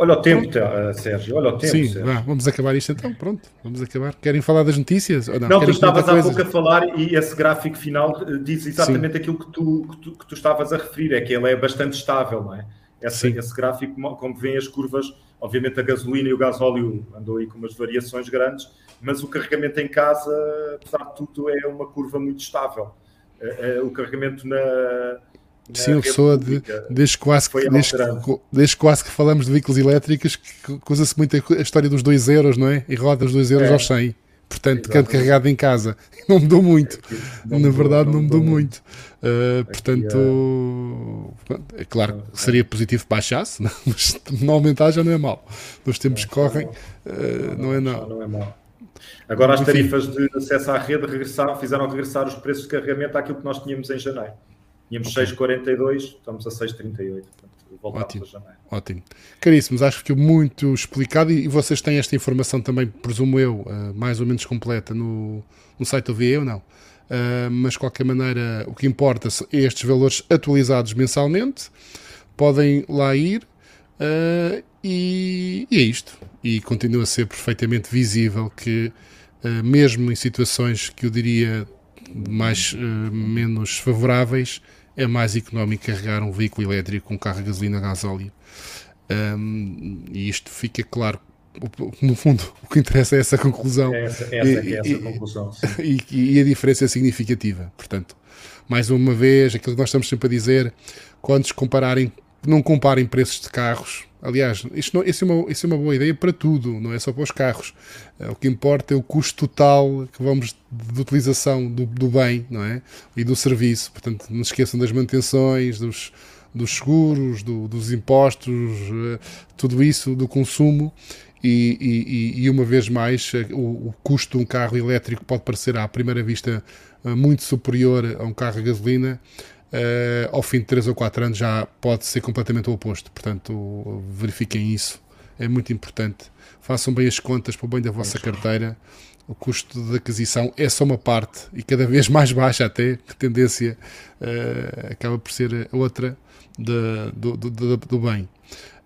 Olha o tempo, uh, Sérgio, olha o tempo. Sim, vá, vamos acabar isto então, pronto, vamos acabar. Querem falar das notícias? Ou não, não tu estavas há pouco a falar e esse gráfico final eh, diz exatamente Sim. aquilo que tu, que tu, que, tu, estavas a referir, é que ele é bastante estável, não é? Esse, esse gráfico, como vêem as curvas, obviamente a gasolina e o gasóleo andou aí com umas variações grandes, mas o carregamento em casa, apesar de tudo, é uma curva muito estável. Eh, o carregamento na, Sim, eu sou de, desde, quase que, desde, desde, quase que falamos de veículos elétricos que usa-se muito a história dos 2 euros, não é? E roda os 2 euros é. aos 100. Portanto, canto carregado em casa. Não mudou muito. Não Na mudou, verdade, não mudou, muito. Uh, portanto, é... é claro que seria positivo que baixasse, não? mas não aumentar já não é mal. Nos tempos que correm, uh, não, é não. não é mal. Agora, as tarifas de acesso à rede regressaram, fizeram regressar os preços de carregamento àquilo que nós tínhamos em janeiro. Tínhamos okay. 6,42, estamos a 6,38. Ótimo, ótimo. Caríssimos, acho que ficou muito explicado e, vocês têm esta informação também, presumo eu, uh, mais ou menos completa no, no site do VE ou não? Uh, mas de qualquer maneira, o que importa é estes valores atualizados mensalmente. Podem lá ir uh, e, e, é isto. E continua a ser perfeitamente visível que, mesmo em situações que eu diria mais menos favoráveis, é mais económico carregar um veículo elétrico com carro a gasolina a gasóleo. Um, e isto fica claro. No fundo, o que interessa é essa conclusão. É essa, essa, e, é essa conclusão. E, e, a diferença é significativa. Portanto, mais uma vez, aquilo que nós estamos sempre a dizer, quando compararem, não comparem preços de carros, Aliás, isto não, isso, é uma, isso é uma boa ideia para tudo, não é só para os carros. Eh, o que importa é o custo total que vamos de utilização do, do bem não é? e do serviço. Portanto, não se esqueçam das manutenções, dos, dos seguros, do, dos impostos, eh, tudo isso, do consumo. E, e, e, uma vez mais, eh, o, o, custo de um carro elétrico pode parecer à primeira vista muito superior a um carro a gasolina, uh, ao fim de 3 ou 4 anos já pode ser completamente o oposto. Portanto, verifiquem isso, é muito importante. Façam bem as contas para o bem da vossa carteira. O custo de aquisição é só uma parte e cada vez mais baixa, até, que tendência uh, acaba por ser outra de, do, do, do, do bem.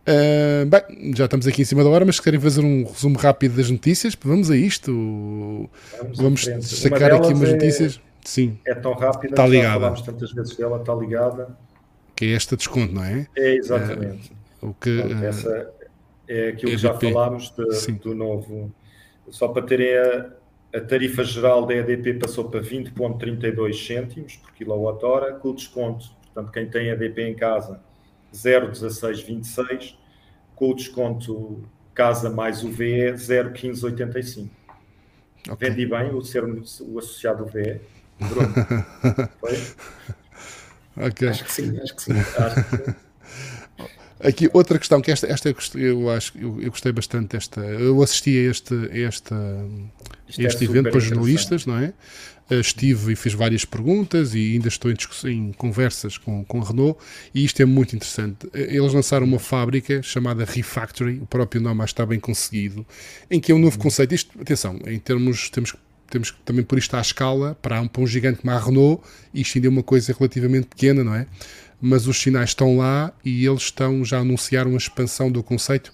Uh, bem, já estamos aqui em cima da hora, mas se querem fazer um resumo rápido das notícias, vamos a isto. Vamos, vamos sacar aqui umas é... Sim. É tão rápida, está ligada. falámos tantas vezes dela, está ligada. Que é esta desconto, não é? É, exatamente. Uh, o que, Pronto, essa é aquilo EDP. que já falámos de, do novo. Só para terem a, a tarifa geral da EDP passou para 20,32 cêntimos por quilowatt-hora, com o desconto, portanto, quem tem EDP em casa, 0,1626, com o desconto casa mais o VE, 0,1585. Okay. Vendi bem o, ser, o associado VE. Bruno. Foi? ok. Acho que sim, acho que sim. Acho que sim. Aqui outra questão, que esta, esta eu, acho eu, eu gostei bastante esta. Eu assisti a este, a este, é este evento para jornalistas, não é? Eh, estive e fiz várias perguntas e ainda estou em, em, conversas com, com a Renault e isto é muito interessante. Eh, eles lançaram uma fábrica chamada Refactory, o próprio nome está bem conseguido, em que é um novo uhum. conceito. Isto, atenção, em termos, temos que temos que também pôr isto à escala para um, para um gigante como a Renault, isto ainda é uma coisa relativamente pequena, não é? Mas os sinais estão lá e eles estão já a anunciar uma expansão do conceito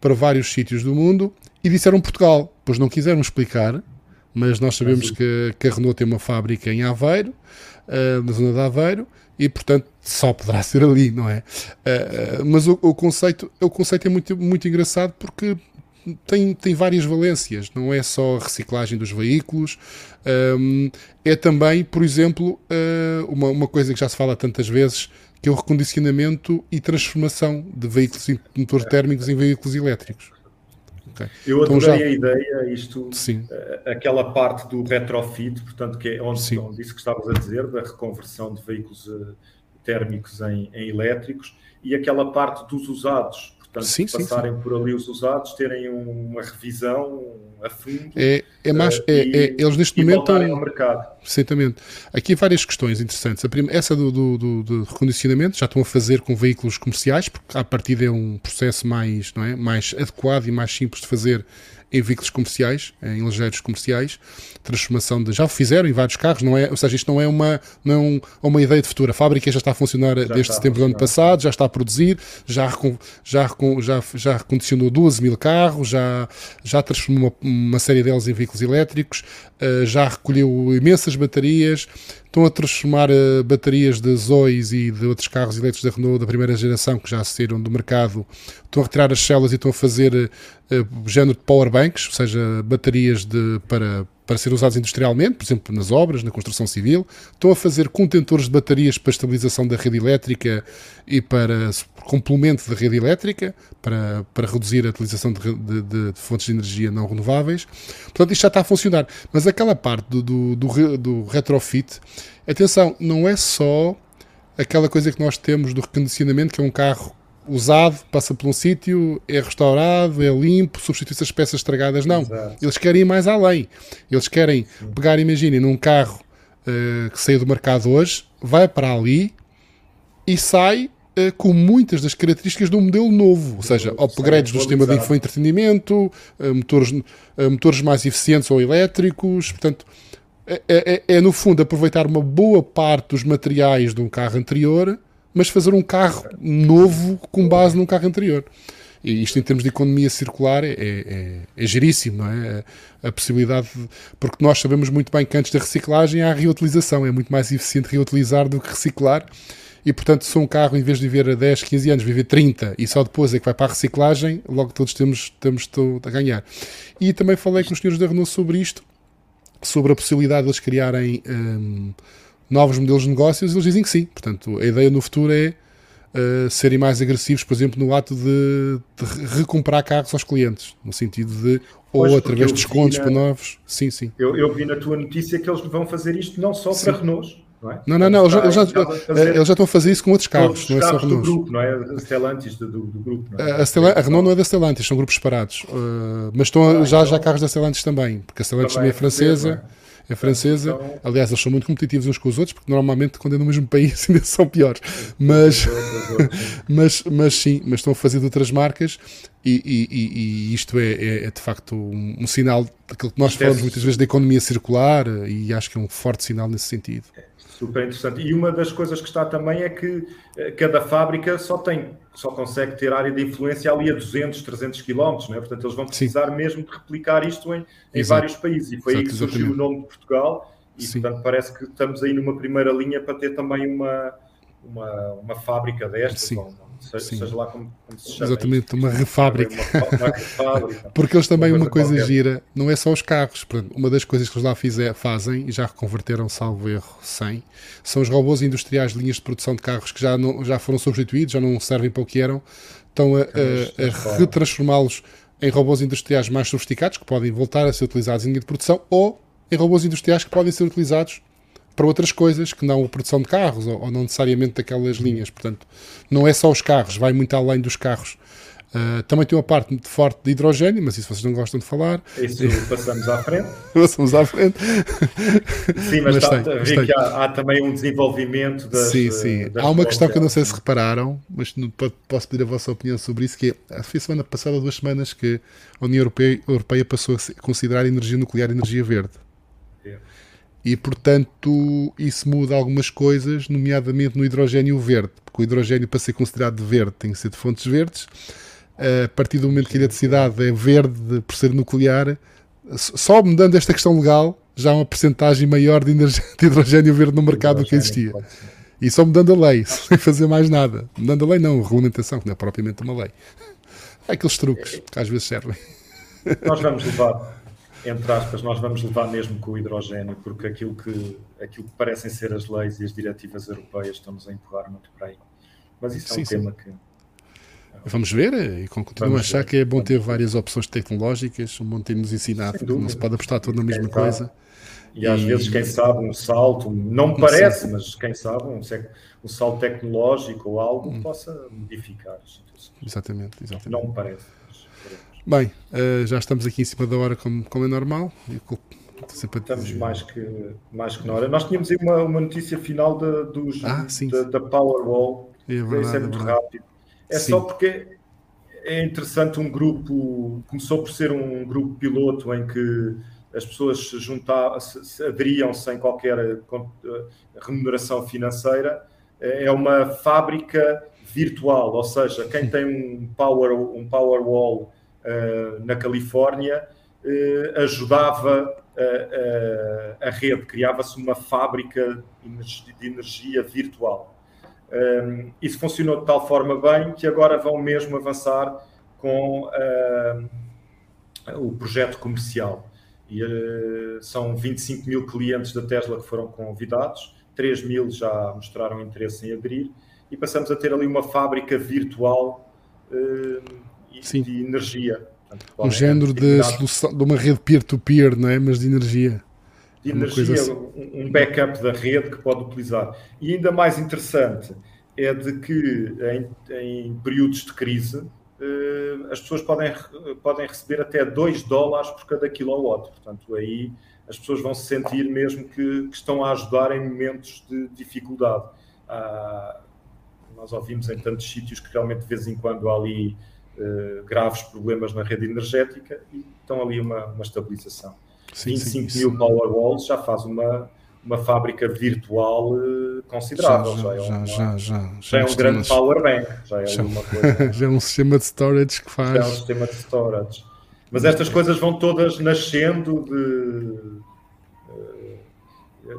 para vários sítios do mundo e disseram Portugal, pois não quiseram explicar, mas nós sabemos que, que, a Renault tem uma fábrica em Aveiro, uh, na zona de Aveiro, e portanto só poderá ser ali, não é? Uh, mas o, o, conceito, o conceito é muito, muito engraçado porque tem, tem várias valências, não é só a reciclagem dos veículos, um, é também, por exemplo, uh, uma, uma coisa que já se fala tantas vezes, que é o recondicionamento e transformação de veículos motores térmicos em veículos elétricos. Okay. Eu então adorei já... a ideia, isto, Sim. Uh, aquela parte do retrofit, portanto, que é onde, onde isso que estavas a dizer, da reconversão de veículos uh, térmicos em, em elétricos, e aquela parte dos usados, Portanto, sim, passarem sim, sim. por ali os usados, terem uma revisão a fundo. É, é mais, é, e, é, eles neste momento estão. ao mercado. Certamente. Aqui há várias questões interessantes. A primeira, essa do, do, do, do, recondicionamento já estão a fazer com veículos comerciais, porque a partir é um processo mais, não é, mais adequado e mais simples de fazer em veículos comerciais, em ligeiros comerciais, transformação de. Já o fizeram em vários carros, não é? Ou seja, isto não é uma, não é um, uma ideia de futuro. A fábrica já está a funcionar já desde setembro do ano passado, já está a produzir, já, já, já, já recondicionou 12 mil carros, já, já transformou uma, série deles em veículos elétricos, uh, já recolheu imensas baterias, estão a transformar uh, baterias de Zoes e de outros carros elétricos da Renault da primeira geração que já saíram do mercado, estão a retirar as células e estão a fazer uh, género de power banks, ou seja, baterias de, para, para ser usados industrialmente, por exemplo, nas obras, na construção civil. Estão a fazer contentores de baterias para estabilização da rede elétrica e para complemento da rede elétrica, para, para reduzir a utilização de, de, de, fontes de energia não renováveis. Portanto, isto já está a funcionar. Mas aquela parte do, do, do, do retrofit, atenção, não é só aquela coisa que nós temos do recondicionamento, que é um carro usado, passa por um sítio, é restaurado, é limpo, substitui-se as peças estragadas. Não, Exato. eles querem ir mais além. Eles querem Sim. pegar, imaginem, num carro uh, que saiu do mercado hoje, vai para ali e sai uh, com muitas das características de um modelo novo, ou seja, upgrades do sistema de infoentretenimento, uh, motores, motores mais eficientes ou elétricos, portanto. É, é, é, no fundo aproveitar uma boa parte dos materiais de um carro anterior mas fazer um carro novo com base num carro anterior. E isto, em termos de economia circular, é, é, é giríssimo, não é? A, a possibilidade, de, porque nós sabemos muito bem que antes da reciclagem há a reutilização, é muito mais eficiente reutilizar do que reciclar. E portanto, se um carro, em vez de viver a 10, 15 anos, viver 30 e só depois é que vai para a reciclagem, logo todos temos, temos a ganhar. E também falei com os senhores da Renault sobre isto, sobre a possibilidade de eles criarem. Hum, novos modelos de negócios, eles dizem que sim. Portanto, a ideia no futuro é uh, serem mais agressivos, por exemplo, no ato de, de recomprar carros aos clientes, no sentido de ou pois, através de descontos na, para novos. Sim, sim. Eu, eu, vi na tua notícia que eles vão fazer isto não só sim. para Renault. Não, é? não, não, não, eles já, eles, já, estão a fazer isso com outros carros, não é só Renault. grupo, não é? A Stellantis do, do, do grupo. É? a, a, Renault não é da Stellantis, são grupos separados. Uh, mas estão ah, já, então, já carros da Stellantis também, porque a Stellantis também é francesa. É? é francesa. Então... Aliás, eles são muito competitivos uns com os outros, porque normalmente quando é no mesmo país ainda são piores. Mas, mas, mas sim, mas estão a fazer de outras marcas e, e, e isto é, é, é, de facto um, um, sinal daquilo que nós é falamos é... muitas vezes da economia circular e acho que é um forte sinal nesse sentido. É super interessante. E uma das coisas que está também é que eh, cada fábrica só tem, só consegue ter área de influência ali a 200, 300 quilómetros, né? portanto eles vão precisar Sim. mesmo de replicar isto em, em vários países. E foi Exato, aí que surgiu exatamente. o nome de Portugal e Sim. portanto parece que estamos aí numa primeira linha para ter também uma, uma, uma fábrica destas. Sim. Ou, seja, seja, lá como, como, se chama. Exatamente, uma refábrica. Uma, uma refábrica. Porque eles também, uma coisa, uma coisa gira, não é só os carros. Uma das coisas que eles lá fizer, fazem, e já reconverteram, salvo erro, 100, são os robôs industriais de linhas de produção de carros que já, não, já foram substituídos, já não servem para o que eram, estão a, a, a retransformá-los em robôs industriais mais sofisticados, que podem voltar a ser utilizados em linha de produção, ou em robôs industriais que podem ser utilizados para outras coisas que não a produção de carros ou, ou, não necessariamente daquelas linhas. Portanto, não é só os carros, vai muito além dos carros. Uh, também tem uma parte muito forte de hidrogênio, mas isso vocês não gostam de falar. Isso passamos à frente. passamos à frente. Sim, mas, mas está, tem, vi tem. que há, há, também um desenvolvimento das. Sim, sim. Das há uma questão que eu não sei se repararam, mas não, posso pedir a vossa opinião sobre isso, que é, foi a semana passada, duas semanas, que a União Europeia, Europeia passou a considerar a energia nuclear energia verde. E, portanto, isso muda algumas coisas, nomeadamente no hidrogênio verde, porque o hidrogênio, para ser considerado verde, tem que ser de fontes verdes. A partir do momento que a eletricidade é verde por ser nuclear, só mudando esta questão legal, já há uma percentagem maior de, de hidrogênio verde no mercado do que existia. E só mudando a lei, sem fazer mais nada. Mudando a lei, não, a regulamentação, que não é propriamente uma lei. Há aqueles truques que às vezes servem. Nós vamos levar entre aspas, nós vamos levar mesmo com o hidrogênio, porque aquilo que, aquilo que parecem ser as leis e as diretivas europeias estamos a empurrar muito para aí. Mas isso é um sim. tema que. Vamos ver, e continuo a achar que é bom ter várias opções tecnológicas, um bom ter-nos ensinado, porque não se pode apostar tudo na mesma coisa. E às e... vezes, quem sabe, um salto, não me parece, mas quem sabe, um, um salto tecnológico ou algo hum. possa modificar as situações. Exatamente, exatamente. Não me parece. Bem, uh, já estamos aqui em cima da hora, como, como é normal. Estamos mais que, mais que na hora. Nós tínhamos aí uma, uma notícia final da, dos, ah, da, da Powerwall. É verdade, Isso é muito é rápido. É sim. só porque é interessante um grupo, começou por ser um grupo piloto em que as pessoas se juntavam, se, se aderiam sem qualquer eh, remuneração financeira. É uma fábrica virtual, ou seja, quem tem um power um Powerwall eh, na Califórnia, eh, ajudava a, a, a rede, criava-se uma fábrica de energia virtual. Um, eh, isso funcionou de tal forma bem que agora vão mesmo avançar com uh, o projeto comercial. E, uh, são 25 mil clientes da Tesla que foram convidados, 3 mil já mostraram interesse em aderir, e passamos a ter ali uma fábrica virtual uh, Sim. de energia. Portanto, um género de, solução, de uma rede peer-to-peer, não é? Mas de energia. De energia, assim. um backup da rede que pode utilizar. E ainda mais interessante é de que em, em períodos de crise eh, as pessoas podem, podem receber até 2 dólares por cada kilowatt. Portanto, aí as pessoas vão se sentir mesmo que, que estão a ajudar em momentos de dificuldade. Ah, nós ouvimos em tantos sítios que realmente de vez em quando há ali uh, graves problemas na rede energética e estão ali uma, uma estabilização. Sim, 25 sim, mil sim. Powerwalls já faz uma, uma fábrica virtual uh, considerável. Já, já, já, é, uma, já, já, já, é um grande power bank. Já é, uma coisa, já é um sistema de storage que faz. Já é um sistema de storage. Mas estas coisas vão todas nascendo de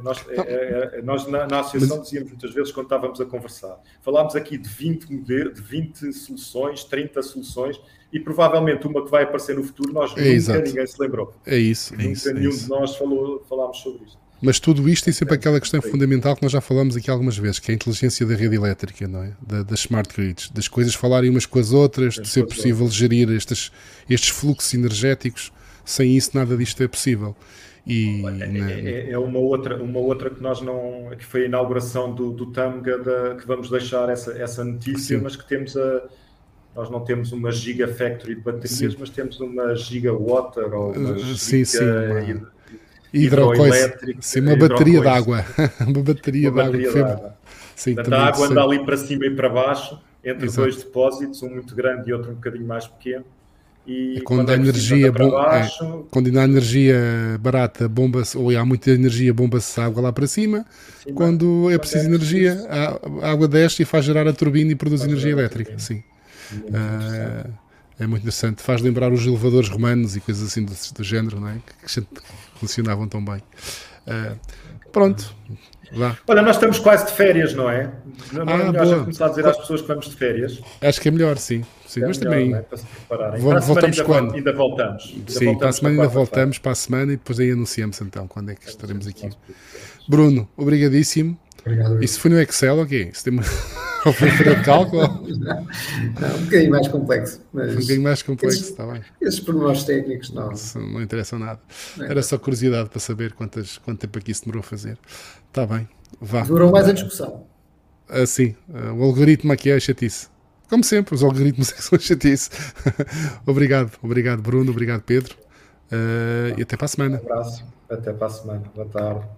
nós, é, é, é, nós na, na, associação dizíamos muitas vezes quando estávamos a conversar, falámos aqui de 20, modelos, de 20 soluções, 30 soluções, e provavelmente uma que vai aparecer no futuro, nós é nunca exato. ninguém se lembrou. É isso. É nunca isso, nenhum de nós falou, falámos sobre isto. Mas tudo isto tem sempre aquela questão fundamental que nós já falamos aqui algumas vezes, que é a inteligência da rede elétrica, não é? Da, das smart grids, das coisas falarem umas com as outras, de ser possível gerir estes, estes fluxos energéticos. Sem isso, nada disto é possível. E, é, é, é, uma outra, uma outra que nós não. que foi a inauguração do, do Tamga, da, que vamos deixar essa, essa notícia, Sim. mas que temos a. Nós não temos uma Gigafactory de baterias, Sim. mas temos uma Gigawater ou uma Sim, sim. Uma hidroelétrica. Sim, uma bateria de água. uma bateria de bateria água. Sim, Portanto, a água anda ali para cima e para baixo, entre Exato. dois depósitos, um muito grande e outro um bocadinho mais pequeno. E quando, quando a é energia bom, baixo, é, quando há energia barata, bomba ou há muita energia, bomba-se água lá para cima. Sim, quando é preciso é energia, a água desce e faz gerar a turbina e produz faz energia elétrica. Sim. Uh, é muito interessante. Faz lembrar os elevadores romanos e coisas assim do, do género, não é? Que funcionavam tão bem. Uh, pronto. Lá. Olha, nós estamos quase de férias, não é? Não é ah, melhor já começar a dizer às pessoas que vamos de férias? Acho que é melhor, sim. sim é mas melhor, também. É? Para se prepararem. Vamos, voltamos ainda, quando? Ainda voltamos. Ainda sim, voltamos para a semana ainda voltamos para a semana e depois aí anunciamos então quando é que estaremos aqui. Bruno, obrigadíssimo. Obrigado. Isso foi no Excel, ok? Isso tem uma... Ou foi para cálculo? Não, um bocadinho mais complexo. Mas um bocadinho mais complexo, está bem. Esses pormenores técnicos não. Não interessam nada. Não é. Era só curiosidade para saber quantas, quanto tempo aqui se demorou a fazer. Está bem, vá. Durou mais a discussão. Ah, sim, ah, o algoritmo aqui é a chatice. Como sempre, os algoritmos é são chatice. obrigado, obrigado Bruno, obrigado Pedro. Uh, e até para a semana. Um abraço, até para a semana. Boa tarde.